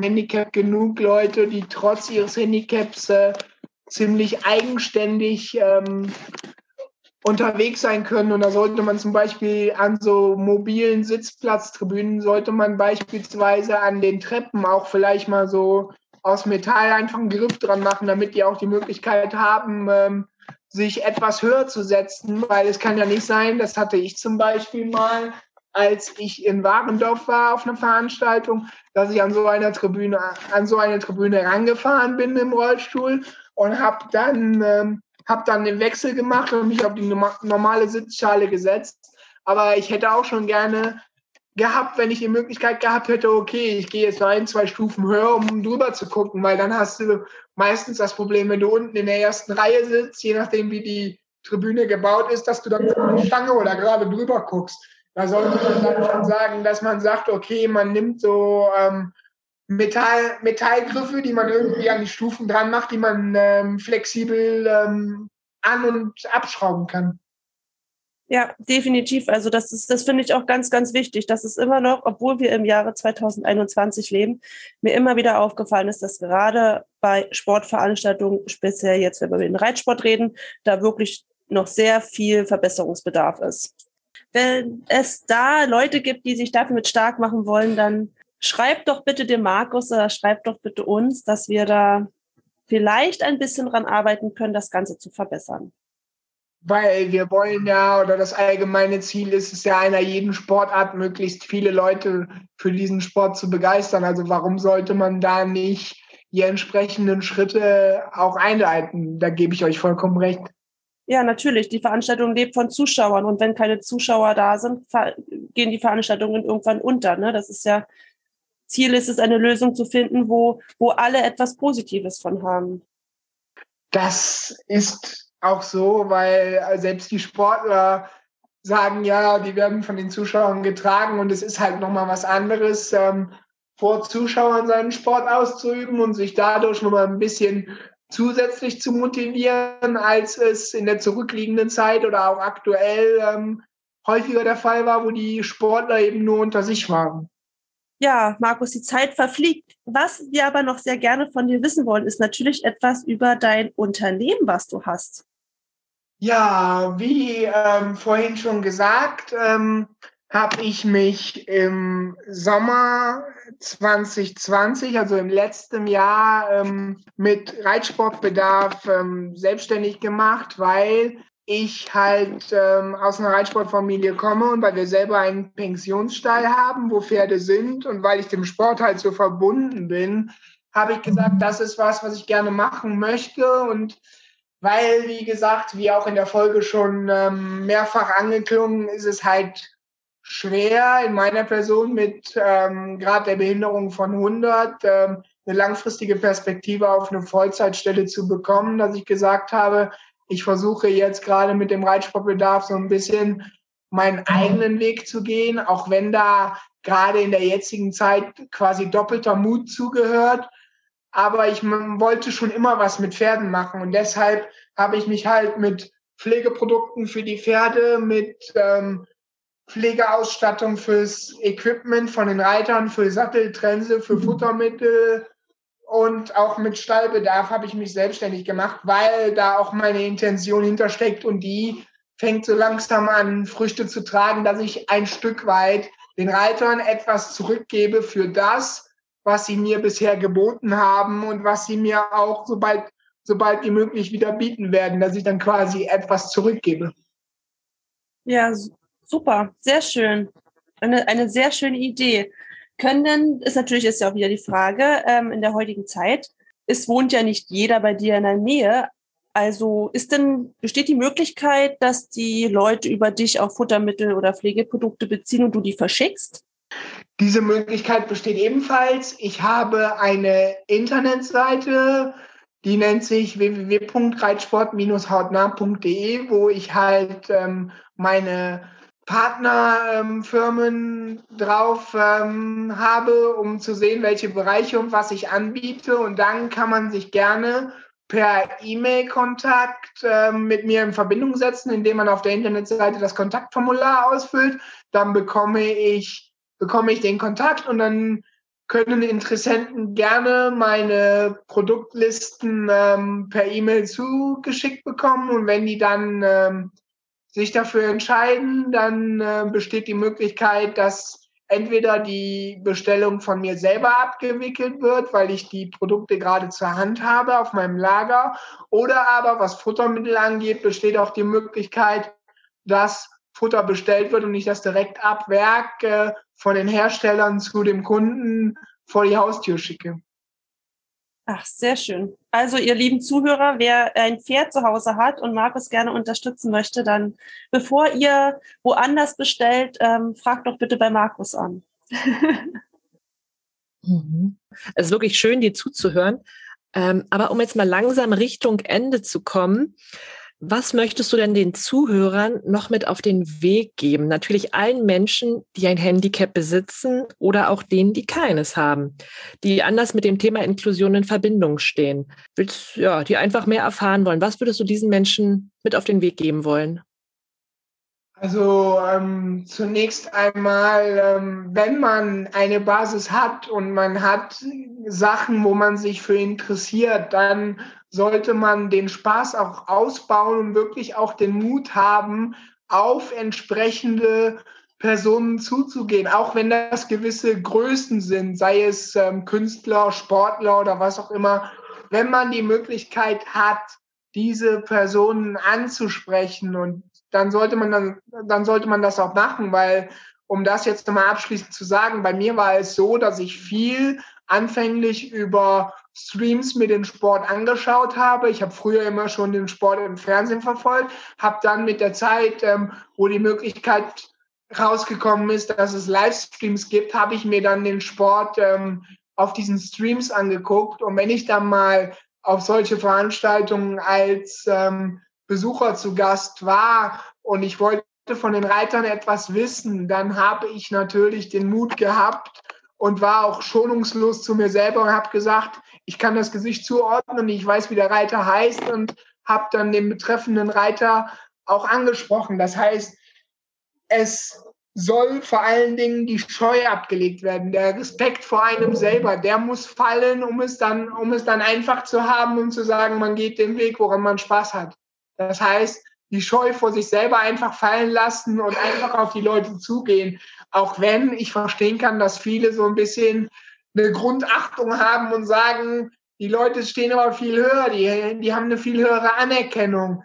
Handicap genug Leute, die trotz ihres Handicaps äh, ziemlich eigenständig ähm, unterwegs sein können. Und da sollte man zum Beispiel an so mobilen Sitzplatztribünen, sollte man beispielsweise an den Treppen auch vielleicht mal so aus Metall einfach einen Griff dran machen, damit die auch die Möglichkeit haben, ähm, sich etwas höher zu setzen, weil es kann ja nicht sein, das hatte ich zum Beispiel mal, als ich in Warendorf war auf einer Veranstaltung, dass ich an so einer Tribüne, an so eine Tribüne rangefahren bin im Rollstuhl und habe dann ähm, habe dann den Wechsel gemacht und mich auf die normale Sitzschale gesetzt. Aber ich hätte auch schon gerne gehabt, wenn ich die Möglichkeit gehabt hätte, okay, ich gehe jetzt ein, zwei Stufen höher, um drüber zu gucken, weil dann hast du meistens das Problem, wenn du unten in der ersten Reihe sitzt, je nachdem, wie die Tribüne gebaut ist, dass du dann von der Stange oder gerade drüber guckst. Da sollte man dann schon sagen, dass man sagt, okay, man nimmt so ähm, Metall, Metallgriffe, die man irgendwie an die Stufen dran macht, die man ähm, flexibel ähm, an- und abschrauben kann. Ja, definitiv. Also das ist, das finde ich auch ganz, ganz wichtig. Das ist immer noch, obwohl wir im Jahre 2021 leben, mir immer wieder aufgefallen ist, dass gerade bei Sportveranstaltungen, speziell jetzt, wenn wir über den Reitsport reden, da wirklich noch sehr viel Verbesserungsbedarf ist. Wenn es da Leute gibt, die sich dafür mit stark machen wollen, dann schreibt doch bitte dem Markus oder schreibt doch bitte uns, dass wir da vielleicht ein bisschen dran arbeiten können, das Ganze zu verbessern weil wir wollen ja, oder das allgemeine Ziel ist es ja einer jeden Sportart möglichst viele Leute für diesen Sport zu begeistern. Also warum sollte man da nicht die entsprechenden Schritte auch einleiten? Da gebe ich euch vollkommen recht. Ja, natürlich. Die Veranstaltung lebt von Zuschauern und wenn keine Zuschauer da sind, gehen die Veranstaltungen irgendwann unter. Ne? Das ist ja Ziel ist es, eine Lösung zu finden, wo, wo alle etwas Positives von haben. Das ist auch so, weil äh, selbst die Sportler sagen, ja, die werden von den Zuschauern getragen und es ist halt nochmal was anderes, ähm, vor Zuschauern seinen Sport auszuüben und sich dadurch nochmal ein bisschen zusätzlich zu motivieren, als es in der zurückliegenden Zeit oder auch aktuell ähm, häufiger der Fall war, wo die Sportler eben nur unter sich waren. Ja, Markus, die Zeit verfliegt. Was wir aber noch sehr gerne von dir wissen wollen, ist natürlich etwas über dein Unternehmen, was du hast. Ja, wie ähm, vorhin schon gesagt, ähm, habe ich mich im Sommer 2020, also im letzten Jahr, ähm, mit Reitsportbedarf ähm, selbstständig gemacht, weil ich halt ähm, aus einer Reitsportfamilie komme und weil wir selber einen Pensionsstall haben, wo Pferde sind und weil ich dem Sport halt so verbunden bin, habe ich gesagt, das ist was, was ich gerne machen möchte. Und weil, wie gesagt, wie auch in der Folge schon ähm, mehrfach angeklungen, ist es halt schwer in meiner Person mit ähm, Grad der Behinderung von 100 ähm, eine langfristige Perspektive auf eine Vollzeitstelle zu bekommen, dass ich gesagt habe, ich versuche jetzt gerade mit dem Reitsportbedarf so ein bisschen meinen eigenen Weg zu gehen, auch wenn da gerade in der jetzigen Zeit quasi doppelter Mut zugehört, aber ich wollte schon immer was mit Pferden machen und deshalb habe ich mich halt mit Pflegeprodukten für die Pferde, mit ähm, Pflegeausstattung fürs Equipment von den Reitern, für Satteltrense, für mhm. Futtermittel und auch mit Stallbedarf habe ich mich selbstständig gemacht, weil da auch meine Intention hintersteckt und die fängt so langsam an, Früchte zu tragen, dass ich ein Stück weit den Reitern etwas zurückgebe für das, was sie mir bisher geboten haben und was sie mir auch, sobald, sobald wie möglich, wieder bieten werden, dass ich dann quasi etwas zurückgebe. Ja, super, sehr schön. Eine, eine sehr schöne Idee. Können ist natürlich ist ja auch wieder die Frage, ähm, in der heutigen Zeit, es wohnt ja nicht jeder bei dir in der Nähe. Also ist denn, besteht die Möglichkeit, dass die Leute über dich auch Futtermittel oder Pflegeprodukte beziehen und du die verschickst? Diese Möglichkeit besteht ebenfalls. Ich habe eine Internetseite, die nennt sich www.reitsport-hautnah.de, wo ich halt ähm, meine Partnerfirmen ähm, drauf ähm, habe, um zu sehen, welche Bereiche und was ich anbiete. Und dann kann man sich gerne per E-Mail-Kontakt äh, mit mir in Verbindung setzen, indem man auf der Internetseite das Kontaktformular ausfüllt. Dann bekomme ich bekomme ich den Kontakt und dann können Interessenten gerne meine Produktlisten ähm, per E-Mail zugeschickt bekommen und wenn die dann ähm, sich dafür entscheiden, dann äh, besteht die Möglichkeit, dass entweder die Bestellung von mir selber abgewickelt wird, weil ich die Produkte gerade zur Hand habe auf meinem Lager, oder aber was Futtermittel angeht, besteht auch die Möglichkeit, dass Futter bestellt wird und ich das direkt ab Werk äh, von den Herstellern zu dem Kunden vor die Haustür schicke. Ach, sehr schön. Also, ihr lieben Zuhörer, wer ein Pferd zu Hause hat und Markus gerne unterstützen möchte, dann, bevor ihr woanders bestellt, ähm, fragt doch bitte bei Markus an. mhm. Es ist wirklich schön, dir zuzuhören. Ähm, aber um jetzt mal langsam Richtung Ende zu kommen, was möchtest du denn den Zuhörern noch mit auf den Weg geben? Natürlich allen Menschen, die ein Handicap besitzen oder auch denen, die keines haben, die anders mit dem Thema Inklusion in Verbindung stehen. Willst, ja, die einfach mehr erfahren wollen. Was würdest du diesen Menschen mit auf den Weg geben wollen? Also ähm, zunächst einmal, ähm, wenn man eine Basis hat und man hat Sachen, wo man sich für interessiert, dann sollte man den Spaß auch ausbauen und wirklich auch den Mut haben, auf entsprechende Personen zuzugehen, auch wenn das gewisse Größen sind, sei es ähm, Künstler, Sportler oder was auch immer. Wenn man die Möglichkeit hat, diese Personen anzusprechen und dann sollte man dann, dann sollte man das auch machen, weil um das jetzt nochmal abschließend zu sagen, bei mir war es so, dass ich viel anfänglich über Streams mir den Sport angeschaut habe. Ich habe früher immer schon den Sport im Fernsehen verfolgt, habe dann mit der Zeit, ähm, wo die Möglichkeit rausgekommen ist, dass es Livestreams gibt, habe ich mir dann den Sport ähm, auf diesen Streams angeguckt. Und wenn ich dann mal auf solche Veranstaltungen als ähm, Besucher zu Gast war und ich wollte von den Reitern etwas wissen, dann habe ich natürlich den Mut gehabt und war auch schonungslos zu mir selber und habe gesagt, ich kann das Gesicht zuordnen, ich weiß, wie der Reiter heißt und habe dann den betreffenden Reiter auch angesprochen. Das heißt, es soll vor allen Dingen die Scheu abgelegt werden, der Respekt vor einem selber, der muss fallen, um es dann, um es dann einfach zu haben und zu sagen, man geht den Weg, woran man Spaß hat. Das heißt, die Scheu vor sich selber einfach fallen lassen und einfach auf die Leute zugehen. Auch wenn ich verstehen kann, dass viele so ein bisschen eine Grundachtung haben und sagen, die Leute stehen aber viel höher, die, die haben eine viel höhere Anerkennung.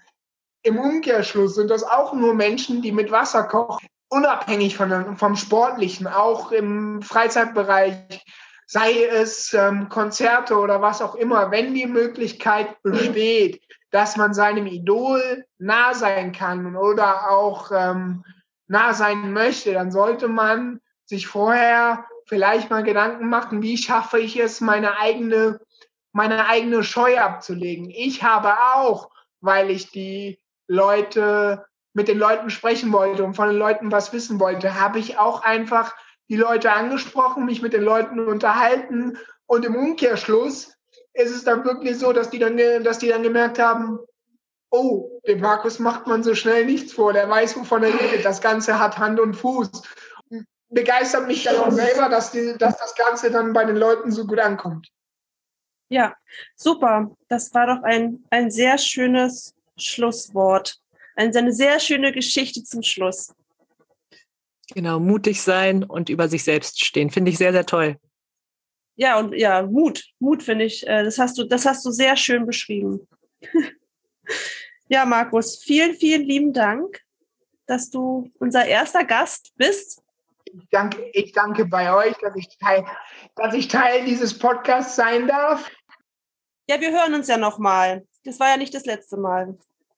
Im Umkehrschluss sind das auch nur Menschen, die mit Wasser kochen, unabhängig von, vom Sportlichen, auch im Freizeitbereich, sei es ähm, Konzerte oder was auch immer, wenn die Möglichkeit besteht, dass man seinem Idol nah sein kann oder auch ähm, nah sein möchte, dann sollte man sich vorher vielleicht mal Gedanken machen, wie schaffe ich es, meine eigene, meine eigene Scheu abzulegen. Ich habe auch, weil ich die Leute mit den Leuten sprechen wollte und von den Leuten was wissen wollte, habe ich auch einfach die Leute angesprochen, mich mit den Leuten unterhalten. Und im Umkehrschluss ist es dann wirklich so, dass die dann, dass die dann gemerkt haben, oh, dem Markus macht man so schnell nichts vor, der weiß, wovon er redet, das Ganze hat Hand und Fuß begeistert mich dann auch selber, dass, die, dass das Ganze dann bei den Leuten so gut ankommt. Ja, super. Das war doch ein, ein sehr schönes Schlusswort. Eine sehr schöne Geschichte zum Schluss. Genau, mutig sein und über sich selbst stehen. Finde ich sehr, sehr toll. Ja, und ja, Mut. Mut finde ich, äh, das hast du, das hast du sehr schön beschrieben. ja, Markus, vielen, vielen lieben Dank, dass du unser erster Gast bist ich danke, ich danke bei euch, dass ich, Teil, dass ich Teil dieses Podcasts sein darf. Ja, wir hören uns ja nochmal. Das war ja nicht das letzte Mal.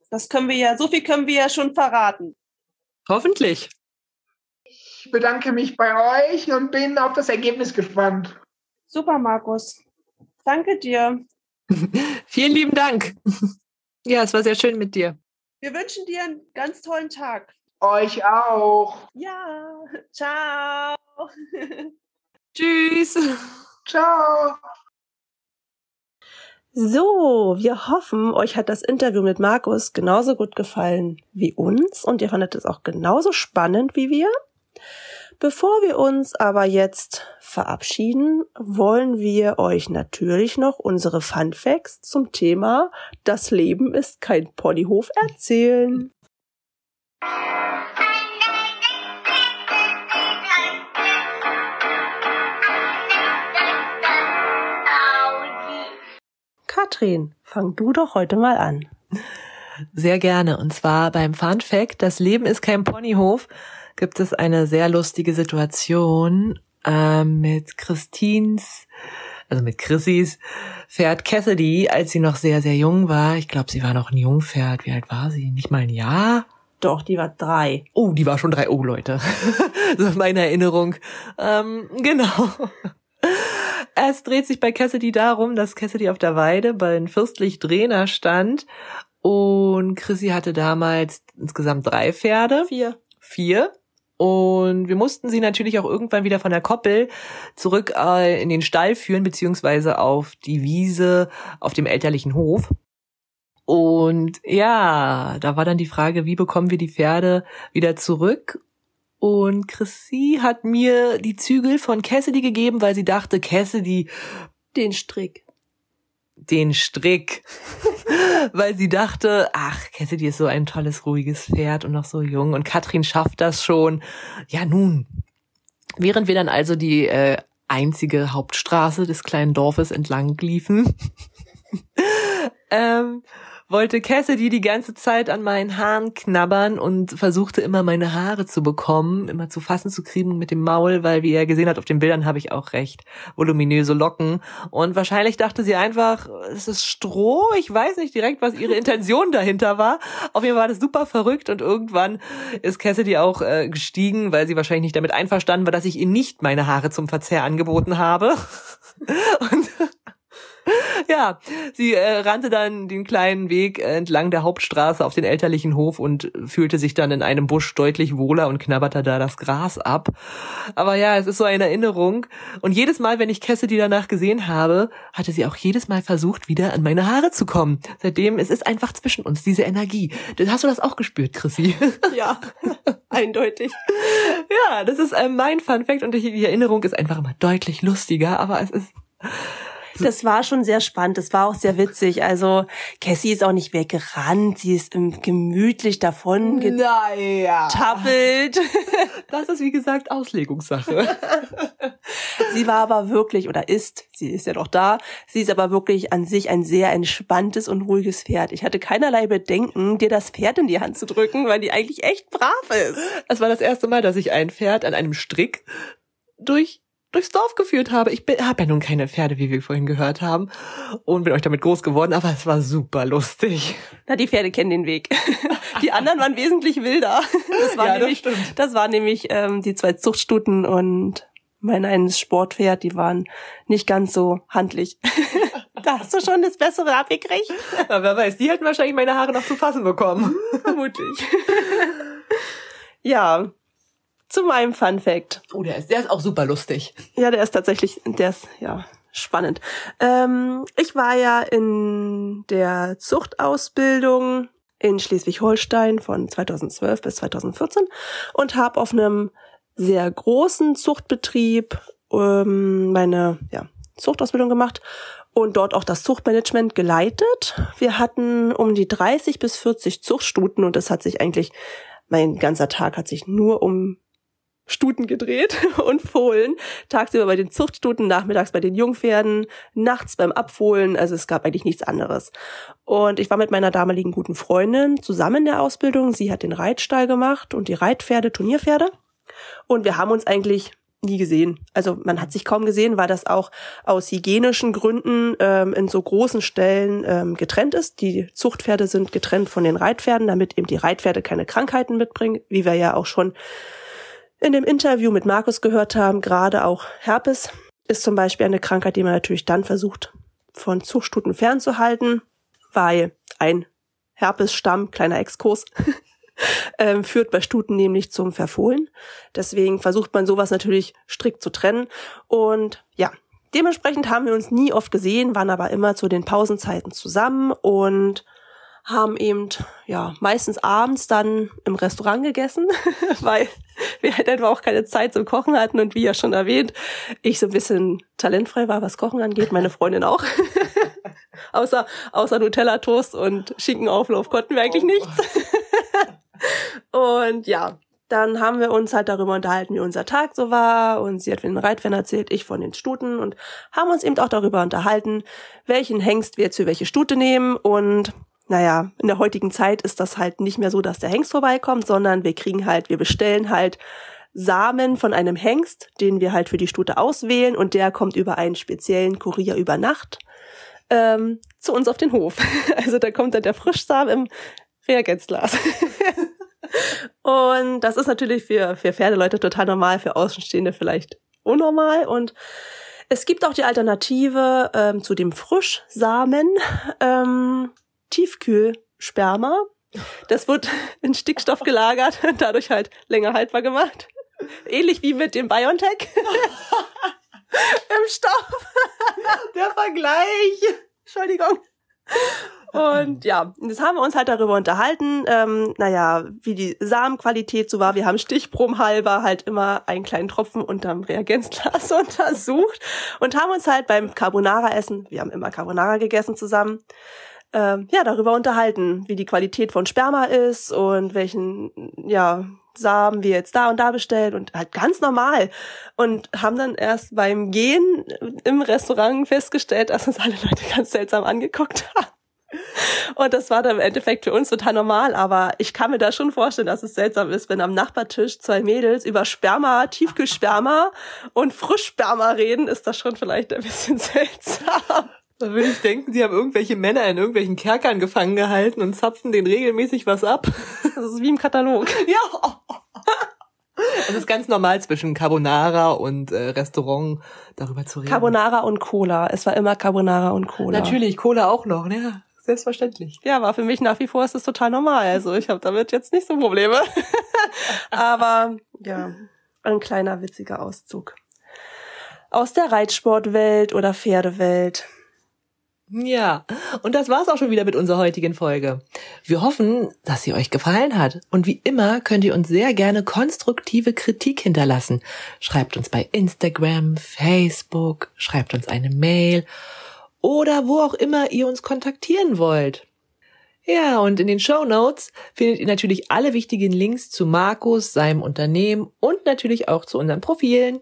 Das können wir ja, so viel können wir ja schon verraten. Hoffentlich. Ich bedanke mich bei euch und bin auf das Ergebnis gespannt. Super, Markus. Danke dir. Vielen lieben Dank. Ja, es war sehr schön mit dir. Wir wünschen dir einen ganz tollen Tag. Euch auch. Ja, ciao. Tschüss. Ciao. So, wir hoffen, euch hat das Interview mit Markus genauso gut gefallen wie uns und ihr fandet es auch genauso spannend wie wir. Bevor wir uns aber jetzt verabschieden, wollen wir euch natürlich noch unsere Fun Facts zum Thema Das Leben ist kein Ponyhof erzählen. Katrin, fang du doch heute mal an. Sehr gerne. Und zwar beim Fun Fact, das Leben ist kein Ponyhof, gibt es eine sehr lustige Situation äh, mit Christins also mit Chrissys Pferd Cassidy, als sie noch sehr, sehr jung war. Ich glaube, sie war noch ein Jungpferd. Wie alt war sie? Nicht mal ein Jahr? Doch, die war drei. Oh, die war schon drei. Oh, Leute. so meine Erinnerung. Ähm, genau. Es dreht sich bei Cassidy darum, dass Cassidy auf der Weide bei den Fürstlich Drehner stand und Chrissy hatte damals insgesamt drei Pferde. Vier. Vier. Und wir mussten sie natürlich auch irgendwann wieder von der Koppel zurück äh, in den Stall führen, beziehungsweise auf die Wiese auf dem elterlichen Hof. Und ja, da war dann die Frage, wie bekommen wir die Pferde wieder zurück? Und Chrissy hat mir die Zügel von Cassidy gegeben, weil sie dachte, Cassidy den Strick. Den Strick. weil sie dachte, ach, Cassidy ist so ein tolles, ruhiges Pferd und noch so jung und Katrin schafft das schon. Ja, nun. Während wir dann also die äh, einzige Hauptstraße des kleinen Dorfes entlang liefen, ähm, wollte Cassidy die ganze Zeit an meinen Haaren knabbern und versuchte immer meine Haare zu bekommen, immer zu fassen zu kriegen mit dem Maul, weil wie er gesehen hat auf den Bildern habe ich auch recht voluminöse Locken und wahrscheinlich dachte sie einfach, es ist Stroh, ich weiß nicht direkt, was ihre Intention dahinter war. Auf jeden Fall war das super verrückt und irgendwann ist Cassidy auch äh, gestiegen, weil sie wahrscheinlich nicht damit einverstanden war, dass ich ihr nicht meine Haare zum Verzehr angeboten habe. und ja, sie äh, rannte dann den kleinen Weg entlang der Hauptstraße auf den elterlichen Hof und fühlte sich dann in einem Busch deutlich wohler und knabberte da das Gras ab. Aber ja, es ist so eine Erinnerung. Und jedes Mal, wenn ich Cassidy danach gesehen habe, hatte sie auch jedes Mal versucht, wieder an meine Haare zu kommen. Seitdem, es ist einfach zwischen uns, diese Energie. Hast du das auch gespürt, Chrissy? Ja, eindeutig. Ja, das ist äh, mein Fun Fact und die Erinnerung ist einfach immer deutlich lustiger, aber es ist das war schon sehr spannend. Das war auch sehr witzig. Also Cassie ist auch nicht weggerannt. Sie ist gemütlich davon getappelt. Das ist wie gesagt Auslegungssache. sie war aber wirklich oder ist, sie ist ja noch da. Sie ist aber wirklich an sich ein sehr entspanntes und ruhiges Pferd. Ich hatte keinerlei Bedenken, dir das Pferd in die Hand zu drücken, weil die eigentlich echt brav ist. Es war das erste Mal, dass ich ein Pferd an einem Strick durch durchs Dorf geführt habe. Ich habe ja nun keine Pferde, wie wir vorhin gehört haben, und bin euch damit groß geworden, aber es war super lustig. Na, die Pferde kennen den Weg. Die anderen waren wesentlich wilder. Das war ja, nämlich, das, das war nämlich ähm, die zwei Zuchtstuten und mein eines Sportpferd, die waren nicht ganz so handlich. da hast du schon das Bessere abgekriegt. Aber wer weiß, die hätten wahrscheinlich meine Haare noch zu fassen bekommen. Vermutlich. ja, zu meinem Fun Fact. Oh, der ist, der ist auch super lustig. Ja, der ist tatsächlich, der ist, ja, spannend. Ähm, ich war ja in der Zuchtausbildung in Schleswig-Holstein von 2012 bis 2014 und habe auf einem sehr großen Zuchtbetrieb ähm, meine ja, Zuchtausbildung gemacht und dort auch das Zuchtmanagement geleitet. Wir hatten um die 30 bis 40 Zuchtstuten und das hat sich eigentlich, mein ganzer Tag hat sich nur um Stuten gedreht und Fohlen. Tagsüber bei den Zuchtstuten, nachmittags bei den Jungpferden, nachts beim Abfohlen. Also es gab eigentlich nichts anderes. Und ich war mit meiner damaligen guten Freundin zusammen in der Ausbildung. Sie hat den Reitstall gemacht und die Reitpferde, Turnierpferde. Und wir haben uns eigentlich nie gesehen. Also man hat sich kaum gesehen, weil das auch aus hygienischen Gründen ähm, in so großen Stellen ähm, getrennt ist. Die Zuchtpferde sind getrennt von den Reitpferden, damit eben die Reitpferde keine Krankheiten mitbringen, wie wir ja auch schon in dem Interview mit Markus gehört haben, gerade auch Herpes ist zum Beispiel eine Krankheit, die man natürlich dann versucht, von Zuchtstuten fernzuhalten, weil ein Herpesstamm, kleiner Exkurs, ähm, führt bei Stuten nämlich zum Verfohlen. Deswegen versucht man sowas natürlich strikt zu trennen. Und ja, dementsprechend haben wir uns nie oft gesehen, waren aber immer zu den Pausenzeiten zusammen und haben eben ja meistens abends dann im Restaurant gegessen, weil wir halt einfach auch keine Zeit zum Kochen hatten und wie ja schon erwähnt, ich so ein bisschen talentfrei war, was Kochen angeht, meine Freundin auch. außer außer Nutella Toast und Schinkenauflauf konnten wir eigentlich oh. nichts. und ja, dann haben wir uns halt darüber unterhalten, wie unser Tag so war und sie hat von den Reitpferden erzählt, ich von den Stuten und haben uns eben auch darüber unterhalten, welchen Hengst wir jetzt für welche Stute nehmen und naja, in der heutigen Zeit ist das halt nicht mehr so, dass der Hengst vorbeikommt, sondern wir kriegen halt, wir bestellen halt Samen von einem Hengst, den wir halt für die Stute auswählen und der kommt über einen speziellen Kurier über Nacht ähm, zu uns auf den Hof. Also da kommt dann der Frischsamen im Reagenzglas. und das ist natürlich für, für Pferdeleute total normal, für Außenstehende vielleicht unnormal und es gibt auch die Alternative ähm, zu dem Frischsamen, ähm, Tiefkühlsperma. Das wird in Stickstoff gelagert und dadurch halt länger haltbar gemacht. Ähnlich wie mit dem BioNTech. Im Stoff. Der Vergleich. Entschuldigung. Und ja, jetzt haben wir uns halt darüber unterhalten, ähm, naja, wie die Samenqualität so war. Wir haben stichprobenhalber halt immer einen kleinen Tropfen unterm Reagenzglas untersucht und haben uns halt beim Carbonara-Essen, wir haben immer Carbonara gegessen zusammen, ähm, ja, darüber unterhalten, wie die Qualität von Sperma ist und welchen, ja, Samen wir jetzt da und da bestellen und halt ganz normal. Und haben dann erst beim Gehen im Restaurant festgestellt, dass uns alle Leute ganz seltsam angeguckt haben. Und das war dann im Endeffekt für uns total normal, aber ich kann mir da schon vorstellen, dass es seltsam ist, wenn am Nachbartisch zwei Mädels über Sperma, Tiefkühlsperma und Frischsperma reden, ist das schon vielleicht ein bisschen seltsam. Da würde ich denken, sie haben irgendwelche Männer in irgendwelchen Kerkern gefangen gehalten und zapfen denen regelmäßig was ab. Das ist wie im Katalog. Ja. Das ist ganz normal zwischen Carbonara und äh, Restaurant darüber zu reden. Carbonara und Cola. Es war immer Carbonara und Cola. Natürlich, Cola auch noch, ne? Selbstverständlich. Ja, war für mich nach wie vor ist das total normal. Also ich habe damit jetzt nicht so Probleme. Aber ja, ein kleiner witziger Auszug. Aus der Reitsportwelt oder Pferdewelt. Ja, und das war's auch schon wieder mit unserer heutigen Folge. Wir hoffen, dass sie euch gefallen hat. Und wie immer könnt ihr uns sehr gerne konstruktive Kritik hinterlassen. Schreibt uns bei Instagram, Facebook, schreibt uns eine Mail oder wo auch immer ihr uns kontaktieren wollt. Ja, und in den Show Notes findet ihr natürlich alle wichtigen Links zu Markus, seinem Unternehmen und natürlich auch zu unseren Profilen.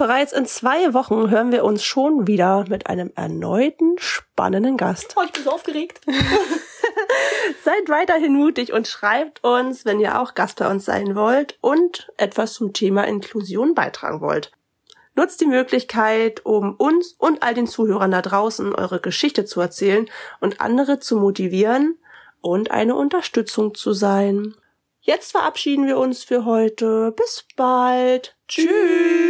Bereits in zwei Wochen hören wir uns schon wieder mit einem erneuten spannenden Gast. Oh, ich bin so aufgeregt. Seid weiterhin mutig und schreibt uns, wenn ihr auch Gast bei uns sein wollt und etwas zum Thema Inklusion beitragen wollt. Nutzt die Möglichkeit, um uns und all den Zuhörern da draußen eure Geschichte zu erzählen und andere zu motivieren und eine Unterstützung zu sein. Jetzt verabschieden wir uns für heute. Bis bald. Tschüss.